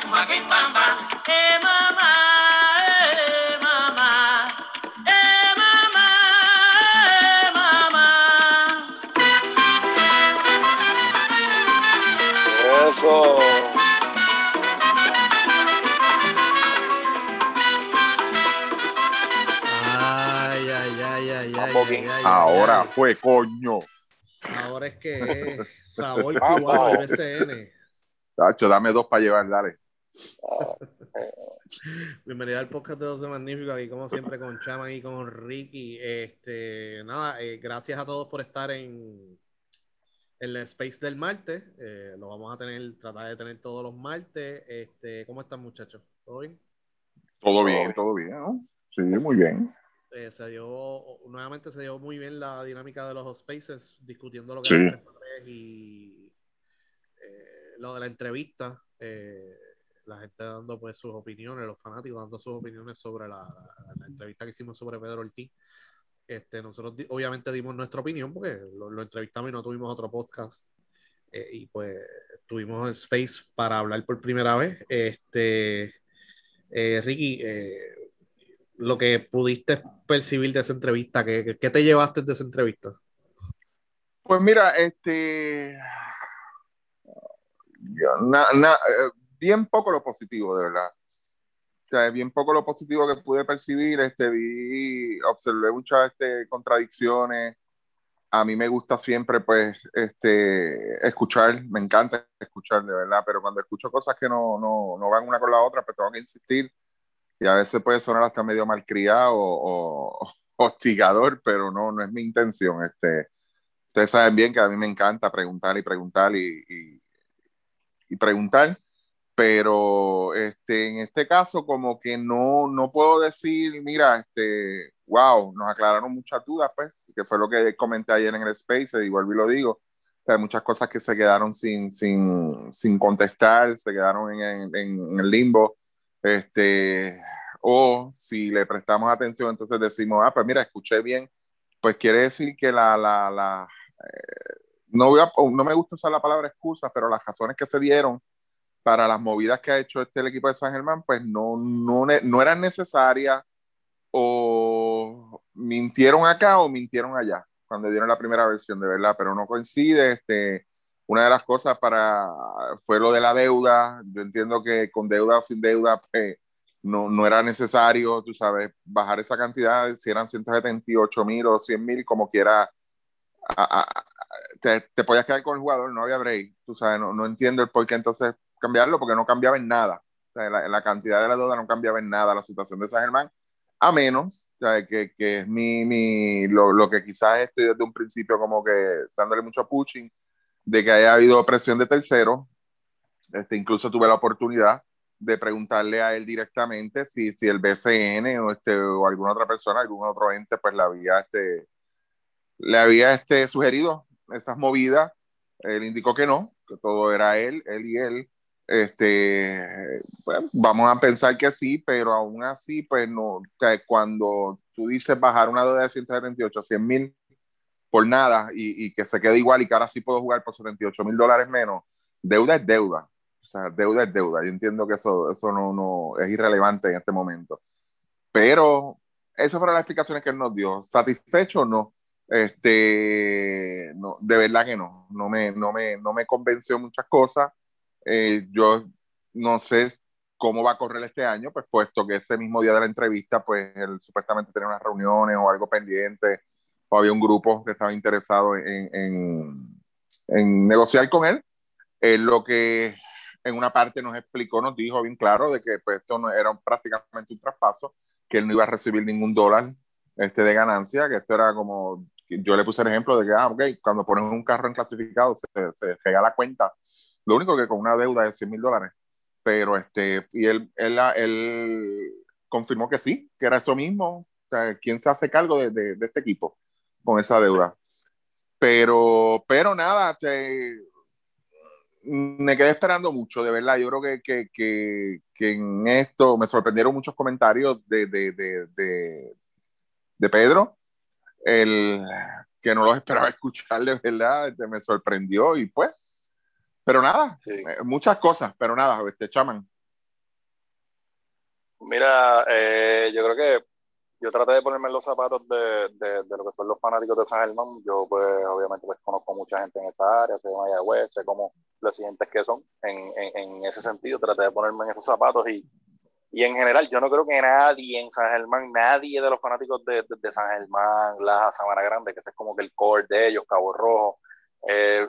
cumbara, kimbamba. Eh, mamá, eh, mamá, eh, mamá, eh, mamá. Eso. Ay, ay, ay, ay, ay, Vamos ay, bien. ay, ay, Ahora fue, coño. Ahora es que es sabor Vamos. cubano del BCN. Tacho, dame dos para llevar, dale. Bienvenido al podcast de 12 Magníficos, aquí como siempre con Chama y con Ricky. Este, nada, eh, gracias a todos por estar en, en el space del martes. Eh, lo vamos a tener, tratar de tener todos los martes. Este, ¿Cómo están muchachos? ¿Todo bien? Todo bien, todo bien, ¿no? Sí, muy bien. Eh, se dio, nuevamente se dio muy bien la dinámica de los spaces, discutiendo lo que Sí. era 3 por 3 y eh, lo de la entrevista, eh, la gente dando pues sus opiniones, los fanáticos dando sus opiniones sobre la, entrevista que hicimos sobre Pedro Ortiz. Este, nosotros obviamente dimos nuestra opinión porque lo, lo entrevistamos y no tuvimos otro podcast. Eh, y pues tuvimos el space para hablar por primera vez. Este, Ricky, eh, lo que pudiste percibir de esa entrevista, ¿qué, qué- te llevaste de esa entrevista? Pues mira, este. na- na- eh, bien poco lo positivo, de verdad. O sea, bien poco lo positivo que pude percibir. Este, vi, observé muchas este, contradicciones. A mí me gusta siempre, pues, este, escuchar. Me encanta escuchar, de verdad. Pero cuando escucho cosas que no, no, no van una con la otra, pues tengo que insistir. Y a veces puede sonar hasta medio malcriado o, o hostigador, pero no, no es mi intención. Este, ustedes saben bien que a mí me encanta preguntar y preguntar y, y, y preguntar, pero este, en este caso como que no, no puedo decir, mira, este, wow, nos aclararon muchas dudas, pues, que fue lo que comenté ayer en el Space, y vuelvo y lo digo, hay muchas cosas que se quedaron sin, sin, sin contestar, se quedaron en, en, en el limbo, este, o si le prestamos atención, entonces decimos, ah, pues mira, escuché bien, pues quiere decir que la, la, eh, no, voy a, no me gusta usar la palabra excusa, pero las razones que se dieron para las movidas que ha hecho este el equipo de San Germán, pues no, no, no eran necesarias o mintieron acá o mintieron allá cuando dieron la primera versión, de verdad, pero no coincide. Este, una de las cosas para fue lo de la deuda. Yo entiendo que con deuda o sin deuda, pues, no, no era necesario, tú sabes, bajar esa cantidad, si eran 178 mil o 100 mil, como quiera, a, a, te, te, podías quedar con el jugador, no había break, tú sabes, no, no entiendo el por qué entonces cambiarlo, porque no cambiaba en nada, o la, la, cantidad de la deuda no cambiaba en nada la situación de San Germán, a menos, que, que, es mi, mi lo, lo, que quizás estoy desde un principio como que dándole mucho pushing, de que haya habido presión de tercero, este, incluso tuve la oportunidad de preguntarle a él directamente si, si el BCN o, este, o alguna otra persona, algún otro ente, pues le había, este, le había este, sugerido esas movidas. Él indicó que no, que todo era él, él y él. Este, bueno, vamos a pensar que sí, pero aún así, pues no, que cuando tú dices bajar una deuda de 178 a 100 mil por nada y, y, que se quede igual y que ahora sí puedo jugar por 78 mil dólares menos, deuda es deuda. O sea, deuda es deuda. Yo entiendo que eso, eso no, no es irrelevante en este momento. Pero esas fueron las explicaciones que él nos dio. ¿Satisfecho o no? Este, no, de verdad que no. No me, no me, no me convenció muchas cosas. Eh, yo no sé cómo va a correr este año, pues puesto que ese mismo día de la entrevista, pues él supuestamente tenía unas reuniones o algo pendiente, o había un grupo que estaba interesado en, en, en negociar con él. Él lo que en una parte nos explicó, nos dijo bien claro de que pues, esto no era un, prácticamente un traspaso, que él no iba a recibir ningún dólar este, de ganancia, que esto era como, yo le puse el ejemplo de que, ah, ok, cuando ponen un carro en clasificado se, se regala cuenta, lo único que con una deuda de 100 mil dólares, pero este, y él, él, él, confirmó que sí, que era eso mismo, o sea, ¿quién se hace cargo de, de, de este equipo con esa deuda? Pero, pero nada, te, me quedé esperando mucho, de verdad. Yo creo que, que, que, que en esto me sorprendieron muchos comentarios de, de, de, de, Pedro. El, que no los esperaba escuchar de verdad, este, me sorprendió y pues, pero nada, Sí. eh, muchas cosas, pero nada, este chaman. Mira, eh, yo creo que yo traté de ponerme en los zapatos de, de, de lo que son los fanáticos de San Germán. Yo, pues, obviamente, pues conozco mucha gente en esa área, sé de Mayagüez, sé cómo los siguientes que son. En, en, ese sentido, traté de ponerme en esos zapatos y, y en general, yo no creo que nadie en San Germán, nadie de los fanáticos de, de, San Germán, la Sabana Grande, que ese es como que el core de ellos, Cabo Rojo, eh,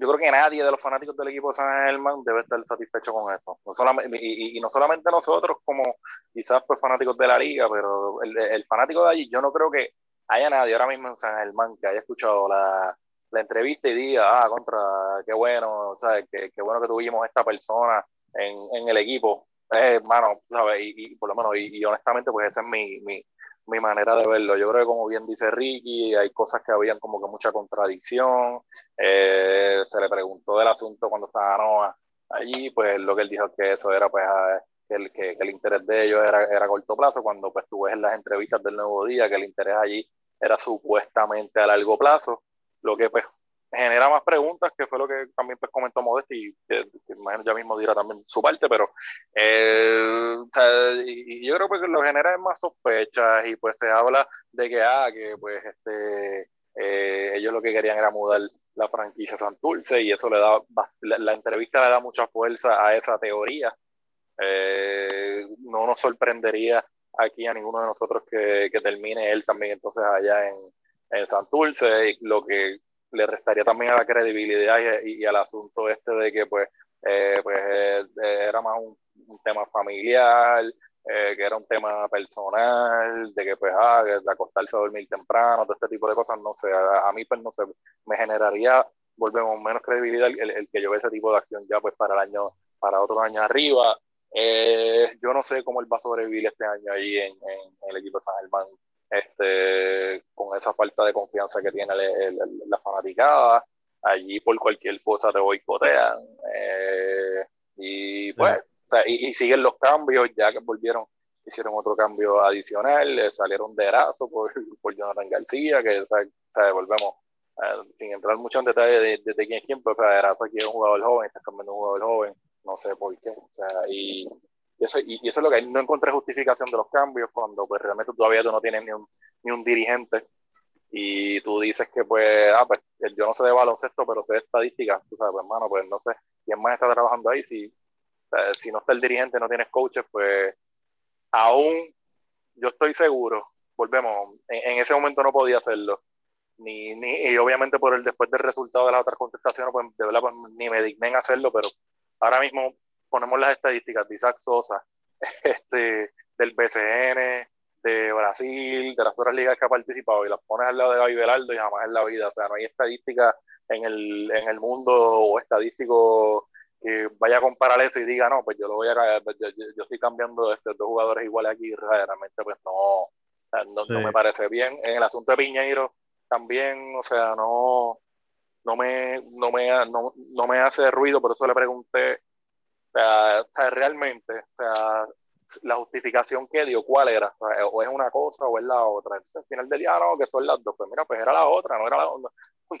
yo creo que nadie de los fanáticos del equipo de San Germán debe estar satisfecho con eso. No solamente, y, y, no solamente nosotros como quizás pues fanáticos de la liga, pero el, el, fanático de allí, yo no creo que haya nadie ahora mismo en San Germán que haya escuchado la, la entrevista y diga, ah, contra, qué bueno, ¿sabes? Qué, qué bueno que tuvimos esta persona en, en el equipo. Eh, mano, ¿sabes? Y, y, por lo menos, y, honestamente, pues esa es mi, mi, mi manera de verlo. Yo creo que como bien dice Ricky, hay cosas que habían como que mucha contradicción. Eh, se le preguntó del asunto cuando estaba Noah allí, pues lo que él dijo que eso era pues que el, que, el interés de ellos era, era a corto plazo, cuando pues tú en las entrevistas del nuevo día que el interés allí era supuestamente a largo plazo, lo que pues genera más preguntas, que fue lo que también pues comentó Modesti, y que, imagino ya mismo dirá también su parte, pero eh, y, yo creo pues, que lo genera más sospechas y pues se habla de que, ah, que pues este, eh, ellos lo que querían era mudar la franquicia Santurce y eso le da, la, la entrevista le da mucha fuerza a esa teoría. Eh, no nos sorprendería aquí a ninguno de nosotros que, que termine él también entonces allá en, en Santurce, lo que le restaría también a la credibilidad y, al asunto este de que pues, eh, pues eh, era más un, tema familiar, eh, que era un tema personal, de que pues ah, de acostarse a dormir temprano, todo este tipo de cosas, no sé, a, a mí pues no sé, me generaría, volvemos, menos credibilidad el, que yo ese tipo de acción ya pues para el año, para otro año arriba. Eh, yo no sé cómo él va a sobrevivir este año ahí en, en, en el equipo de San Germán este, con esa falta de confianza que tiene el, el, la fanaticada. Allí por cualquier cosa te boicotean. Eh, y pues, sí. o sea, y, y, siguen los cambios, ya que volvieron, hicieron otro cambio adicional, eh, salieron de Erazo por, por Jonathan García, que o sea, o sea, volvemos, eh, sin entrar mucho en detalle de, de, de, quién es quién, pero o sea, aquí es un jugador joven, está cambiando un jugador joven, no sé por qué. O sea, y, y eso, y, y, eso es lo que no encontré justificación de los cambios cuando pues realmente todavía tú no tienes ni un, ni un dirigente. Y tú dices que pues, ah, pues yo no sé de baloncesto, pero sé de estadística, tú sabes, pues, hermano, pues no sé quién más está trabajando ahí, si, si no está el dirigente, no tienes coaches, pues aún yo estoy seguro, volvemos, en, en ese momento no podía hacerlo, ni, ni, y obviamente por el después del resultado de las otras contestaciones, pues de verdad, pues ni me digné en hacerlo, pero ahora mismo ponemos las estadísticas de Isaac Sosa, este, del BCN, de Brasil, de las otras ligas que ha participado, y las pones al lado de Gaby Velardo y jamás en la vida. O sea, no hay estadística en el, en el mundo o estadístico que vaya a comparar eso y diga, no, pues yo lo voy a yo, yo, yo estoy cambiando de estos dos jugadores iguales aquí, realmente pues no, no, sí. no, me parece bien. En el asunto de Piñeiro también, o sea, no, no me, no me, no, no me hace ruido, por eso le pregunté o sea, o sea, realmente, o sea, la justificación que dio, ¿cuál era? O, es una cosa o es la otra. Entonces, al final del día, no, que son las dos. Pues mira, pues era la otra, no era la no,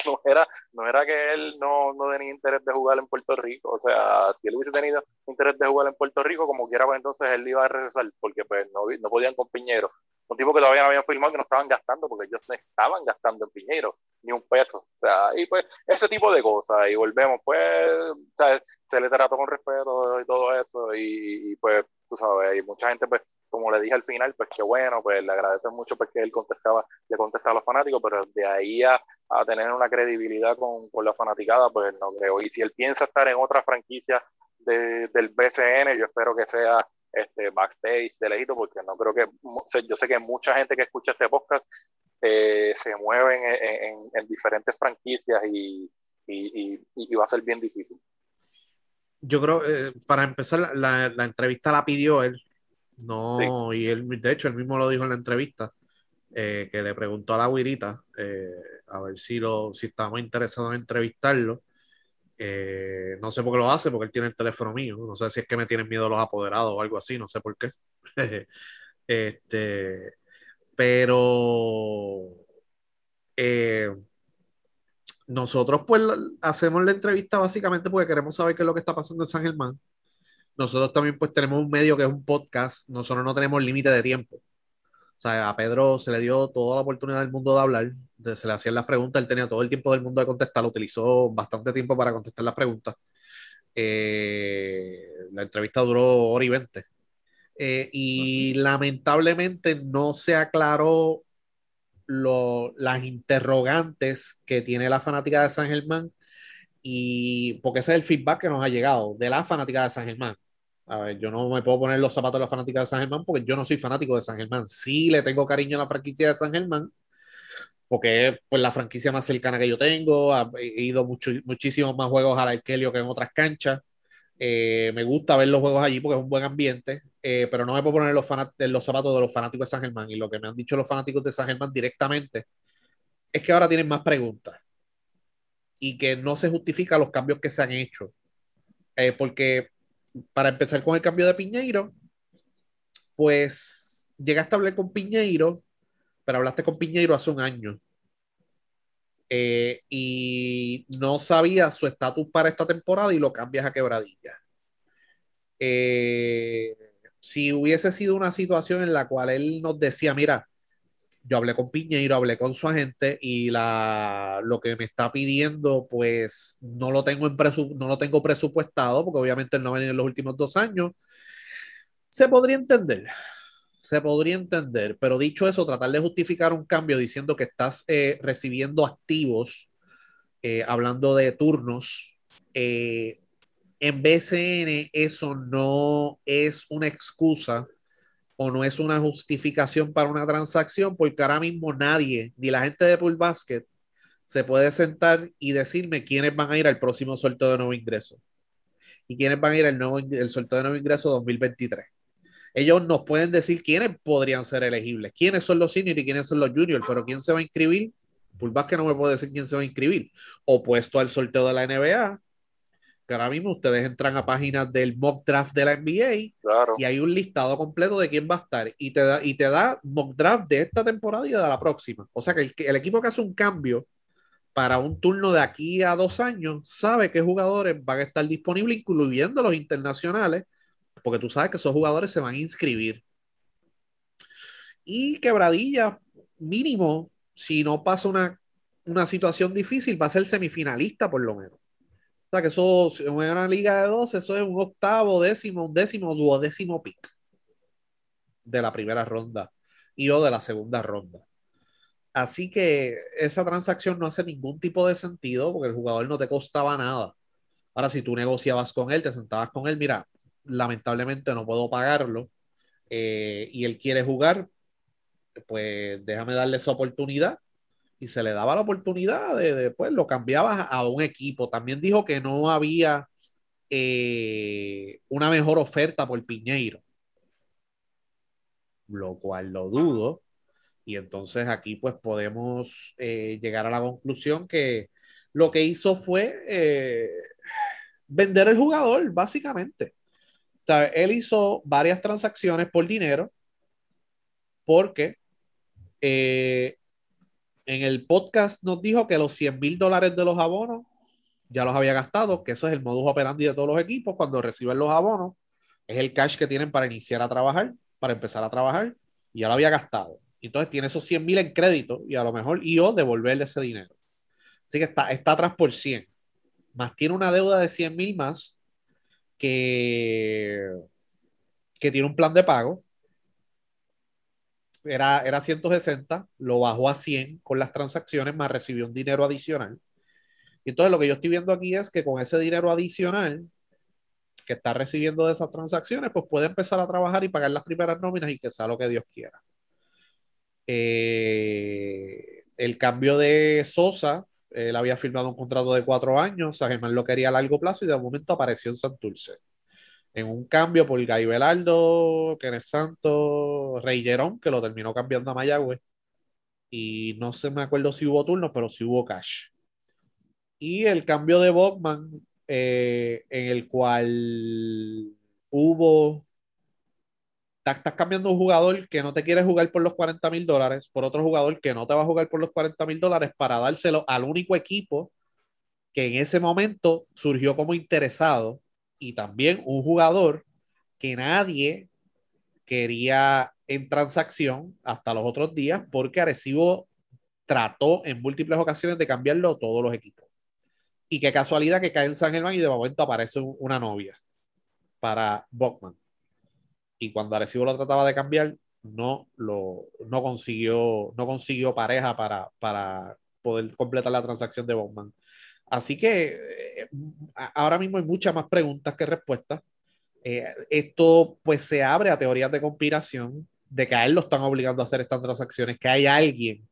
no era, no era que él no, no tenía interés de jugar en Puerto Rico. O sea, si él hubiese tenido interés de jugar en Puerto Rico, como quiera, pues entonces él iba a regresar, porque pues no, no podían con Piñero. Un tipo que todavía no habían firmado que no estaban gastando, porque ellos estaban gastando en Piñero, ni un peso. O sea, y pues ese tipo de cosas. Y volvemos, pues, se le trató con respeto y todo eso. Y, y pues, tú sabes, y mucha gente, pues, como le dije al final, pues qué bueno, pues le agradecen mucho porque pues, él contestaba, le contestaba a los fanáticos, pero de ahí a, a tener una credibilidad con, con, la fanaticada, pues no creo. Y si él piensa estar en otra franquicia de, del BCN, yo espero que sea este backstage de lejito, porque no creo que, yo sé que mucha gente que escucha este podcast eh, se mueven en, en, en, diferentes franquicias y, y, y, y va a ser bien difícil yo creo, eh, para empezar, la, la, entrevista la pidió él, no, sí. y él, de hecho, él mismo lo dijo en la entrevista, eh, que le preguntó a la guirita eh, a ver si, lo, si estábamos interesados en entrevistarlo. Eh, no sé por qué lo hace, porque él tiene el teléfono mío. No sé si es que me tienen miedo los apoderados o algo así, no sé por qué. este, pero nosotros pues hacemos la entrevista básicamente porque queremos saber qué es lo que está pasando en San Germán. Nosotros también pues tenemos un medio que es un podcast, nosotros no tenemos límite de tiempo. O sea, a Pedro se le dio toda la oportunidad del mundo de hablar, de, se le hacían las preguntas, él tenía todo el tiempo del mundo de contestar, utilizó bastante tiempo para contestar las preguntas. Eh, la entrevista duró hora y veinte. Eh, y lamentablemente no se aclaró lo, las interrogantes que tiene la fanática de San Germán y porque ese es el feedback que nos ha llegado de la fanática de San Germán. A ver, yo no me puedo poner los zapatos de la fanática de San Germán porque yo no soy fanático de San Germán. Sí le tengo cariño a la franquicia de San Germán porque es pues, la franquicia más cercana que yo tengo. He ido mucho, muchísimos más juegos a la Arkelio que en otras canchas. Eh, me gusta ver los juegos allí porque es un buen ambiente, eh, pero no me puedo poner los, los zapatos de los fanáticos de San Germán. Y lo que me han dicho los fanáticos de San Germán directamente es que ahora tienen más preguntas y que no se justifica los cambios que se han hecho. Eh, porque para empezar con el cambio de Piñeiro, pues llegaste a hablar con Piñeiro, pero hablaste con Piñeiro hace un año. Eh, y no sabía su estatus para esta temporada y lo cambias a quebradilla. Eh, si hubiese sido una situación en la cual él nos decía, mira, yo hablé con Piñeiro, hablé con su agente y la, lo que me está pidiendo, pues no lo tengo, en presu, no lo tengo presupuestado, porque obviamente no va en los últimos dos años. Se podría entender, se podría entender, pero dicho eso, tratar de justificar un cambio diciendo que estás eh, recibiendo activos, eh, hablando de turnos, eh, en BCN eso no es una excusa o no es una justificación para una transacción, porque ahora mismo nadie, ni la gente de Pool Basket, se puede sentar y decirme quiénes van a ir al próximo sorteo de nuevo ingreso y quiénes van a ir al nuevo, el sorteo de nuevo ingreso 2023. Ellos nos pueden decir quiénes podrían ser elegibles, quiénes son los seniors y quiénes son los juniors, pero quién se va a inscribir. Pool Basket no me puede decir quién se va a inscribir. Opuesto al sorteo de la NBA, que ahora mismo ustedes entran a páginas del mock draft de la NBA y hay un listado completo de quién va a estar y te da, y te da mock draft de esta temporada y de la próxima. O sea que el, el equipo que hace un cambio para un turno de aquí a dos años sabe qué jugadores van a estar disponibles, incluyendo los internacionales, porque tú sabes que esos jugadores se van a inscribir. Y quebradilla, mínimo, si no pasa una, una situación difícil, va a ser semifinalista por lo menos. O sea, que eso, en una liga de 12, eso es un octavo, décimo, un décimo, duodécimo pick de la primera ronda y o de la segunda ronda. Así que esa transacción no hace ningún tipo de sentido porque el jugador no te costaba nada. Ahora, si tú negociabas con él, te sentabas con él, mira, lamentablemente no puedo pagarlo eh, y él quiere jugar, pues déjame darle esa oportunidad y se le daba la oportunidad de, después pues, lo cambiaba a un equipo. También dijo que no había eh, una mejor oferta por Piñeiro, lo cual lo dudo. Y entonces aquí pues podemos eh, llegar a la conclusión que lo que hizo fue eh, vender el jugador, básicamente. O él hizo varias transacciones por dinero porque en el podcast nos dijo que los 100 mil dólares de los abonos ya los había gastado, que eso es el modus operandi de todos los equipos cuando reciben los abonos. Es el cash que tienen para iniciar a trabajar, para empezar a trabajar, y ya lo había gastado. Entonces tiene esos 100 mil en crédito y a lo mejor yo devolverle ese dinero. Así que está, está atrás por 100. Más tiene una deuda de 100 mil más que, que tiene un plan de pago era, era 160, lo bajó a 100 con las transacciones, más recibió un dinero adicional. Y entonces lo que yo estoy viendo aquí es que con ese dinero adicional que está recibiendo de esas transacciones, pues puede empezar a trabajar y pagar las primeras nóminas y que sea lo que Dios quiera. Eh, el cambio de Sosa, él había firmado un contrato de cuatro años, San Germán lo quería a largo plazo y de momento apareció en Santurce en un cambio por Gay Belardo, Kenneth Santos, Rey Jerón, que lo terminó cambiando a Mayagüez. Y no se me acuerdo si hubo turnos, pero sí hubo cash. Y el cambio de Bogman, eh, en el cual hubo. Estás cambiando un jugador que no te quiere jugar por los 40 mil dólares por otro jugador que no te va a jugar por los 40 mil dólares para dárselo al único equipo que en ese momento surgió como interesado y también un jugador que nadie quería en transacción hasta los otros días porque Arecibo trató en múltiples ocasiones de cambiarlo todos los equipos. Y qué casualidad que cae en San Germán y de momento aparece una novia para Bachman. Y cuando Arecibo lo trataba de cambiar, no lo no consiguió, no consiguió pareja para, para poder completar la transacción de Bachman. Así que eh, ahora mismo hay muchas más preguntas que respuestas. Eh, esto pues se abre a teorías de conspiración de que a él lo están obligando a hacer estas transacciones, que hay alguien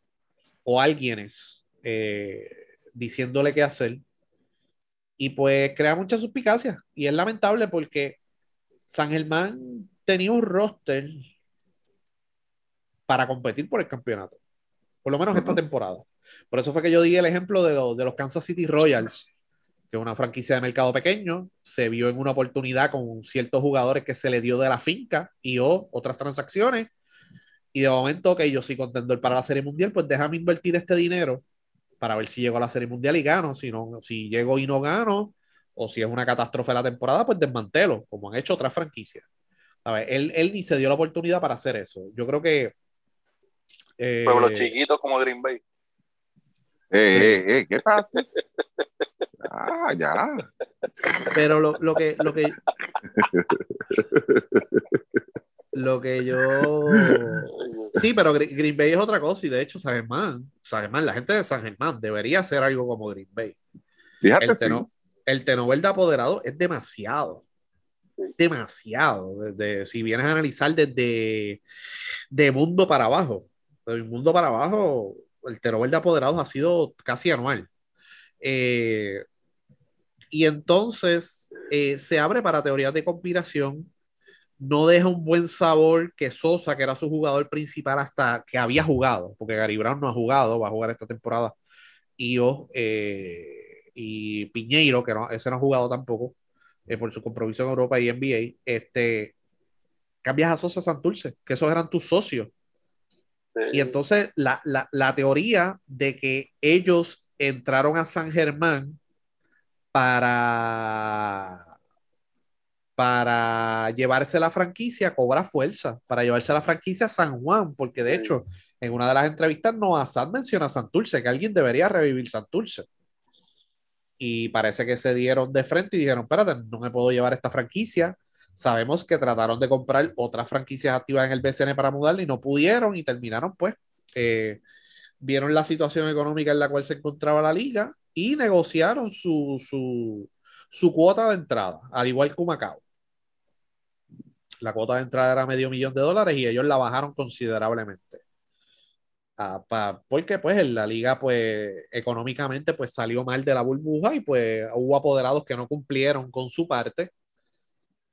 o alguienes eh, diciéndole qué hacer. Y pues crea mucha suspicacia. Y es lamentable porque San Germán tenía un roster para competir por el campeonato. Por lo menos esta temporada. Por eso fue que yo di el ejemplo de, de los Kansas City Royals, que es una franquicia de mercado pequeño, se vio en una oportunidad con ciertos jugadores que se le dio de la finca y o otras transacciones. Y de momento, que yo soy contendor para la Serie Mundial, pues déjame invertir este dinero para ver si llego a la Serie Mundial y gano. Si, no, si llego y no gano, o si es una catástrofe la temporada, pues desmantelo, como han hecho otras franquicias. A ver, él, él ni se dio la oportunidad para hacer eso. Yo creo que. Eh, Pueblos chiquitos como Green Bay. Eh, eh, eh, ¿qué pasa? Ah, ya. Pero lo, lo que, lo que. Lo que yo. Sí, pero Green Bay es otra cosa y de hecho San Germán, San Germán, la gente de San Germán debería hacer algo como Green Bay. Fíjate, el, sí. teno, el Tenover de apoderado es demasiado. Demasiado. Desde, si vienes a analizar desde de mundo para abajo, de mundo para abajo, el Tenover de apoderados ha sido casi anual. Eh, y entonces eh, se abre para teorías de conspiración no deja un buen sabor que Sosa, que era su jugador principal hasta que había jugado, porque Gary Brown no ha jugado, va a jugar esta temporada, y yo, eh, y Piñeiro, que no, ese no ha jugado tampoco, eh, por su compromiso en Europa y NBA, este, cambias a Sosa Santurce, que esos eran tus socios. Y entonces la, la, la teoría de que ellos entraron a San Germán para para llevarse la franquicia cobra fuerza, para llevarse la franquicia a San Juan, porque de hecho, en una de las entrevistas Noah Assad menciona a Santurce, que alguien debería revivir Santurce. Y parece que se dieron de frente y dijeron, espérate, no me puedo llevar esta franquicia. Sabemos que trataron de comprar otras franquicias activas en el BCN para mudarle y no pudieron y terminaron pues, eh, vieron la situación económica en la cual se encontraba la liga y negociaron su, su, su cuota de entrada, al igual que Macao la cuota de entrada era medio millón de dólares y ellos la bajaron considerablemente. Ah, pa, porque pues en la liga pues económicamente pues salió mal de la burbuja y pues hubo apoderados que no cumplieron con su parte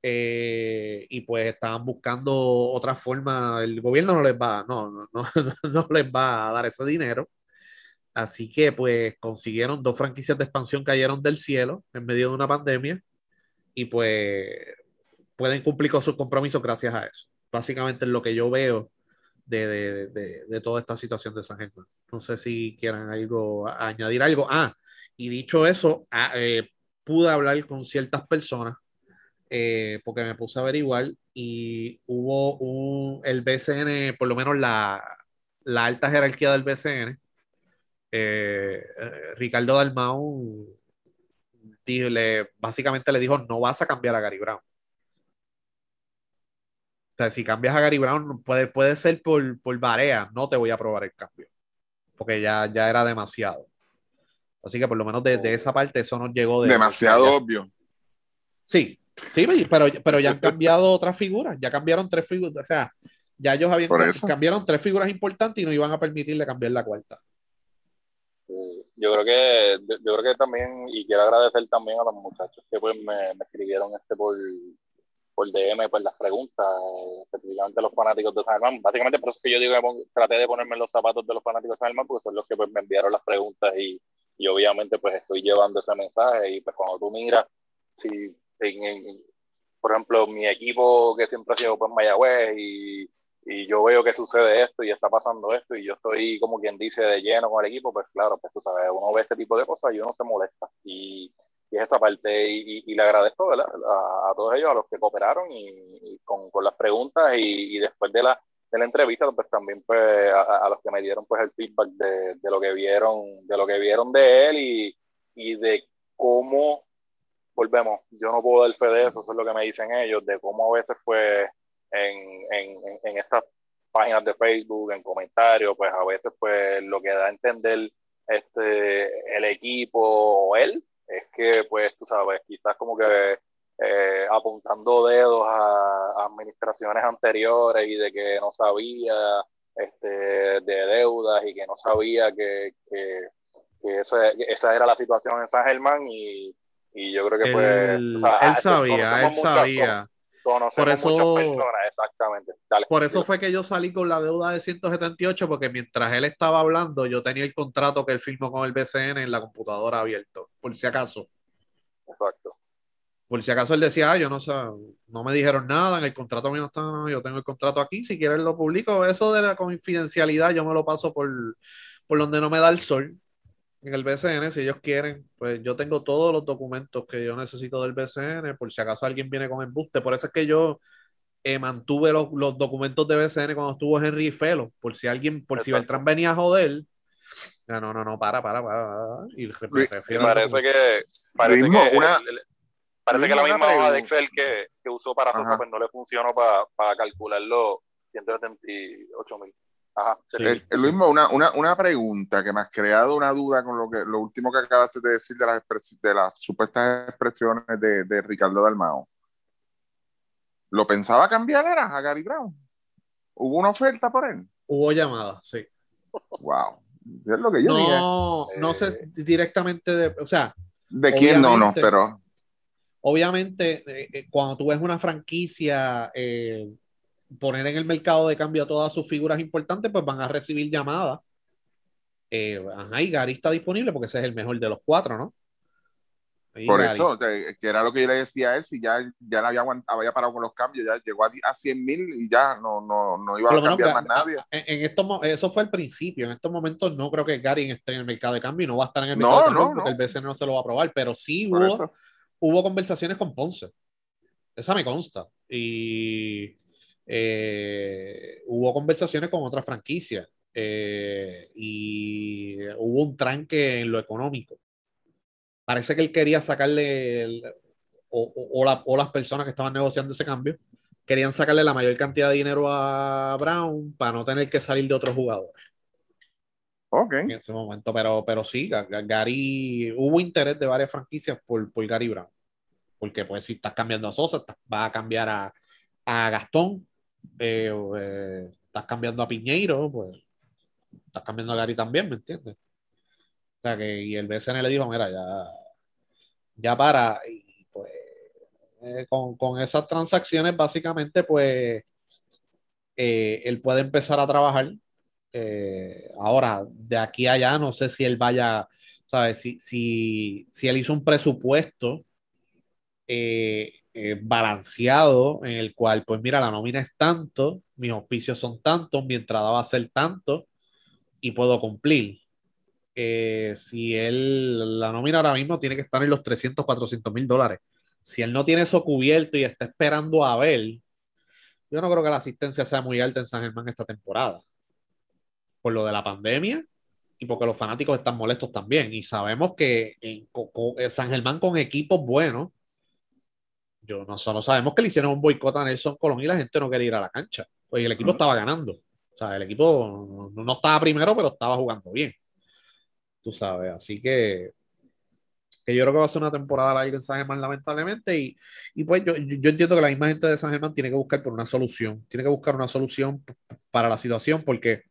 eh, y pues estaban buscando otra forma, el gobierno no les va, no, no, no, no les va a dar ese dinero. Así que pues consiguieron dos franquicias de expansión cayeron del cielo en medio de una pandemia y pues pueden cumplir con sus compromisos gracias a eso. Básicamente es lo que yo veo de, de, de, de toda esta situación de San Germán. No sé si quieran algo, añadir algo. Ah, y dicho eso, ah, eh, pude hablar con ciertas personas eh, porque me puse a averiguar y hubo un, el BCN, por lo menos la, la alta jerarquía del BCN, eh, Ricardo Dalmau le, básicamente le dijo, no vas a cambiar a Gary Brown. O sea, si cambias a Gary Brown, puede, puede ser por, por no te voy a probar el cambio. Porque ya, ya era demasiado. Así que por lo menos de, de esa parte eso nos llegó de... Demasiado ya, obvio. Sí, sí, pero, pero ya han cambiado otras figuras, ya cambiaron tres figuras, o sea, ya ellos habían cambiaron tres figuras importantes y no iban a permitirle cambiar la cuarta. Yo creo que, yo creo que también, y quiero agradecer también a los muchachos que pues me, me escribieron este por, por DM pues las preguntas, específicamente los fanáticos de San Germán. Básicamente por eso es que yo digo que traté de ponerme en los zapatos de los fanáticos de San Germán, porque son los que pues, me enviaron las preguntas y, y, obviamente pues estoy llevando ese mensaje y pues cuando tú miras, si en, en, por ejemplo mi equipo que siempre ha sido pues Mayagüez y, y yo veo que sucede esto y está pasando esto y yo estoy como quien dice de lleno con el equipo, pues claro, pues tú sabes, uno ve este tipo de cosas y uno se molesta. Y, es esta parte y, le agradezco A, a, todos ellos, a los que cooperaron y, con, las preguntas y, después de la, entrevista, pues también pues a, los que me dieron pues el feedback de, de, lo que vieron, de lo que vieron de él y de cómo volvemos, yo no puedo dar fe de eso, eso es lo que me dicen ellos, de cómo a veces pues en, en, estas páginas de Facebook, en comentarios, pues a veces pues lo que da a entender este, el equipo o él es que pues tú sabes, quizás como que eh, apuntando dedos a, administraciones anteriores y de que no sabía este, de deudas y que no sabía que, que, que esa era la situación en San Germán y, y yo creo que pues... él sabía, él sabía por eso, exactamente. por eso fue que yo salí con la deuda de 178, porque mientras él estaba hablando, yo tenía el contrato que él firmó con el BCN en la computadora abierto, por si acaso. Exacto. Por si acaso él decía, ah, yo no sé, no me dijeron nada, en el contrato mío está, yo tengo el contrato aquí, si quieres lo publico. Eso de la confidencialidad yo me lo paso por, por donde no me da el sol en el BCN, si ellos quieren, pues yo tengo todos los documentos que yo necesito del BCN, por si acaso alguien viene con embuste. Por eso es que yo eh, mantuve los, los, documentos de BCN cuando estuvo Henry Felo, por si alguien, por si Beltrán venía a joder. No, no, no, no, para, para, para. Y parece que, parece que, una, parece que la misma hoja de Excel que, que usó para Sosa, pues no le funcionó para, para calcular los 178 mil. Ajá, Luis, una, una, una, pregunta que me has creado una duda con lo que lo último que acabaste de decir de las, de las supuestas expresiones de, de Ricardo Dalmao. ¿Lo pensaba cambiar era a Gary Brown? ¿Hubo una oferta por él? Hubo llamada, sí. Wow. Es lo que yo no, No sé eh, directamente de, o sea. De quién no, no, pero. Obviamente, eh, eh, cuando tú ves una franquicia poner en el mercado de cambio a todas sus figuras importantes, pues van a recibir llamadas. Eh, ajá, y Gary está disponible porque ese es el mejor de los cuatro, ¿no? Por eso, que era lo que yo le decía a él, si ya, ya había, había parado con los cambios, ya llegó a, a 100 mil y ya no, no, no iba a cambiar más nadie. En, estos, eso fue el principio, en estos momentos no creo que Gary esté en el mercado de cambio y no va a estar en el mercado de cambio porque el BCN no se lo va a aprobar, pero sí hubo, hubo conversaciones con Ponce. Esa me consta. Y eh, hubo conversaciones con otras franquicias eh, y hubo un tranque en lo económico. Parece que él quería sacarle, o, las personas que estaban negociando ese cambio, querían sacarle la mayor cantidad de dinero a Brown para no tener que salir de otros jugadores. Ok. En ese momento, pero, pero sí, Gary, hubo interés de varias franquicias por, por Gary Brown. Porque pues si estás cambiando a Sosa, va a cambiar a, a Gastón, eh, eh, estás cambiando a Piñeiro, pues estás cambiando a Gary también, ¿me entiendes? O sea que y el BCN le dijo, mira, ya, ya para, y pues eh, con, con, esas transacciones básicamente pues él puede empezar a trabajar. ahora, de aquí a allá, no sé si él vaya, ¿sabes? Si, si, si él hizo un presupuesto eh, balanceado en el cual, pues mira, la nómina es tanto, mis auspicios son tantos, mi entrada va a ser tanto y puedo cumplir. Eh, si él, la nómina ahora mismo tiene que estar en los 300, 400 mil dólares. Si él no tiene eso cubierto y está esperando a ver, yo no creo que la asistencia sea muy alta en San Germán esta temporada. Por lo de la pandemia y porque los fanáticos están molestos también. Y sabemos que en, San Germán con equipos buenos, yo nosotros sabemos que le hicieron un boicot a Nelson Colón y la gente no quería ir a la cancha. Pues el equipo estaba ganando. O sea, el equipo no, estaba primero, pero estaba jugando bien. Tú sabes, así que, que yo creo que va a ser una temporada larga en San Germán, lamentablemente. Y, y pues yo, yo, entiendo que la misma gente de San Germán tiene que buscar por una solución. Tiene que buscar una solución para la situación porque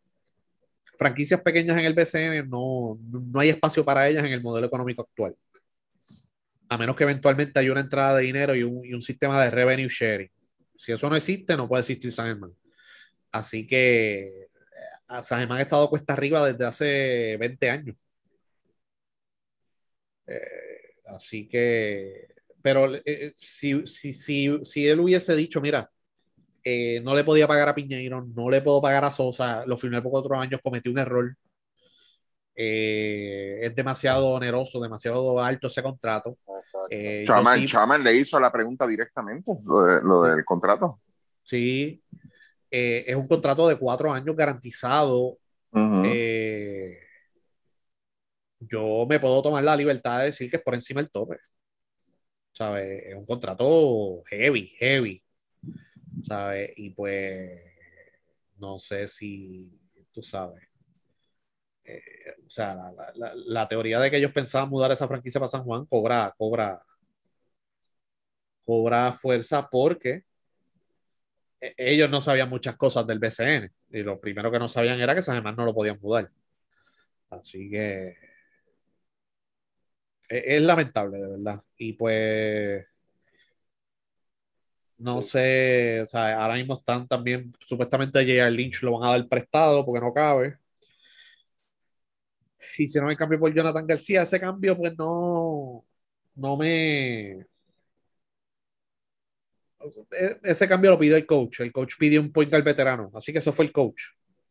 franquicias pequeñas en el BCN no, no hay espacio para ellas en el modelo económico actual a menos que eventualmente haya una entrada de dinero y un, sistema de revenue sharing. Si eso no existe, no puede existir San. Así que San Germán ha estado cuesta arriba desde hace 20 años. Eh, así que, pero eh, si, si, si, si él hubiese dicho, mira, Eh, no le podía pagar a Piñeiro, no le puedo pagar a Sosa, lo firmé por cuatro años, cometí un error. Eh, es demasiado oneroso, demasiado alto ese contrato. Eh, Chaman, sí- Chaman le hizo la pregunta directamente, lo, de- lo Sí. del contrato. sí, eh, es un contrato de cuatro años garantizado. Eh, yo me puedo tomar la libertad de decir que es por encima del tope. ¿Sabes? Es un contrato heavy, heavy. ¿Sabes? Y pues no sé si tú sabes. Eh, o sea, la, la- la- teoría de que ellos pensaban mudar esa franquicia para San Juan cobra, cobra, cobra fuerza porque e- ellos no sabían muchas cosas del BCN. Y lo primero que no sabían era que San Germán no lo podían mudar. Así que es, es lamentable, de verdad. Y pues no sé, o sea, ahora mismo están también, supuestamente a J.R. Lynch lo van a dar prestado porque no cabe. Hicieron el cambio por Jonathan García. Ese cambio, pues no, no me. E- Ese cambio lo pidió el coach. El coach pidió un point al veterano. Así que eso fue el coach.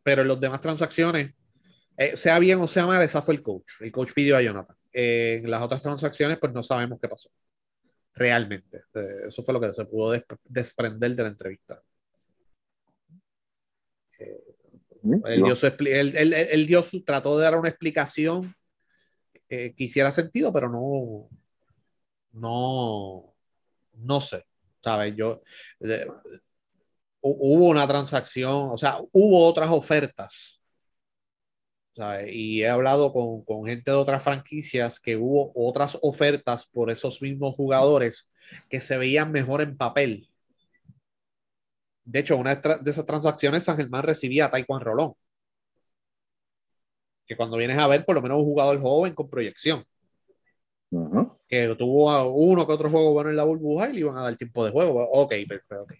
Pero en las demás transacciones, eh, sea bien o sea mal, esa fue el coach. El coach pidió a Jonathan. Eh, en las otras transacciones, pues no sabemos qué pasó. Realmente. Eh, eso fue lo que se pudo des- desprender de la entrevista. Él dio su, expli- él- él- él- él dio su- trató de dar una explicación eh, que hiciera sentido, pero no, no, no sé, ¿sabes? Yo, eh, hu- hubo una transacción, o sea, hubo otras ofertas, ¿sabes? Y he hablado con, con gente de otras franquicias que hubo otras ofertas por esos mismos jugadores que se veían mejor en papel. De hecho, una de esas transacciones, San Germán recibía a Taekwondo Rolón. Que cuando vienes a ver, por lo menos un jugador joven con proyección. Ujú. Que tuvo a uno que otro juego bueno en la burbuja y le iban a dar tiempo de juego. Ok, perfecto. ok.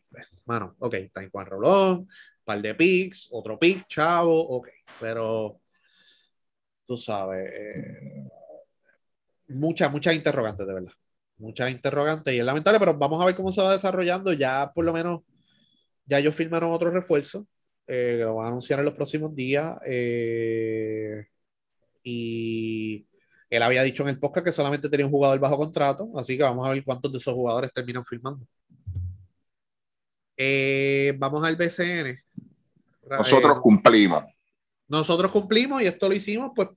Mano, ok, Taekwondo Rolón, par de picks, otro pick, chavo, ok. Pero tú sabes, eh, muchas, muchas interrogantes, de verdad. Muchas interrogantes y es lamentable, pero vamos a ver cómo se va desarrollando. Ya por lo menos, ya ellos firmaron otro refuerzo, eh, lo van a anunciar en los próximos días. eh, y él había dicho en el podcast que solamente tenía un jugador bajo contrato, así que vamos a ver cuántos de esos jugadores terminan firmando. Eh, vamos al BCN. Nosotros cumplimos. nosotros cumplimos y esto lo hicimos pues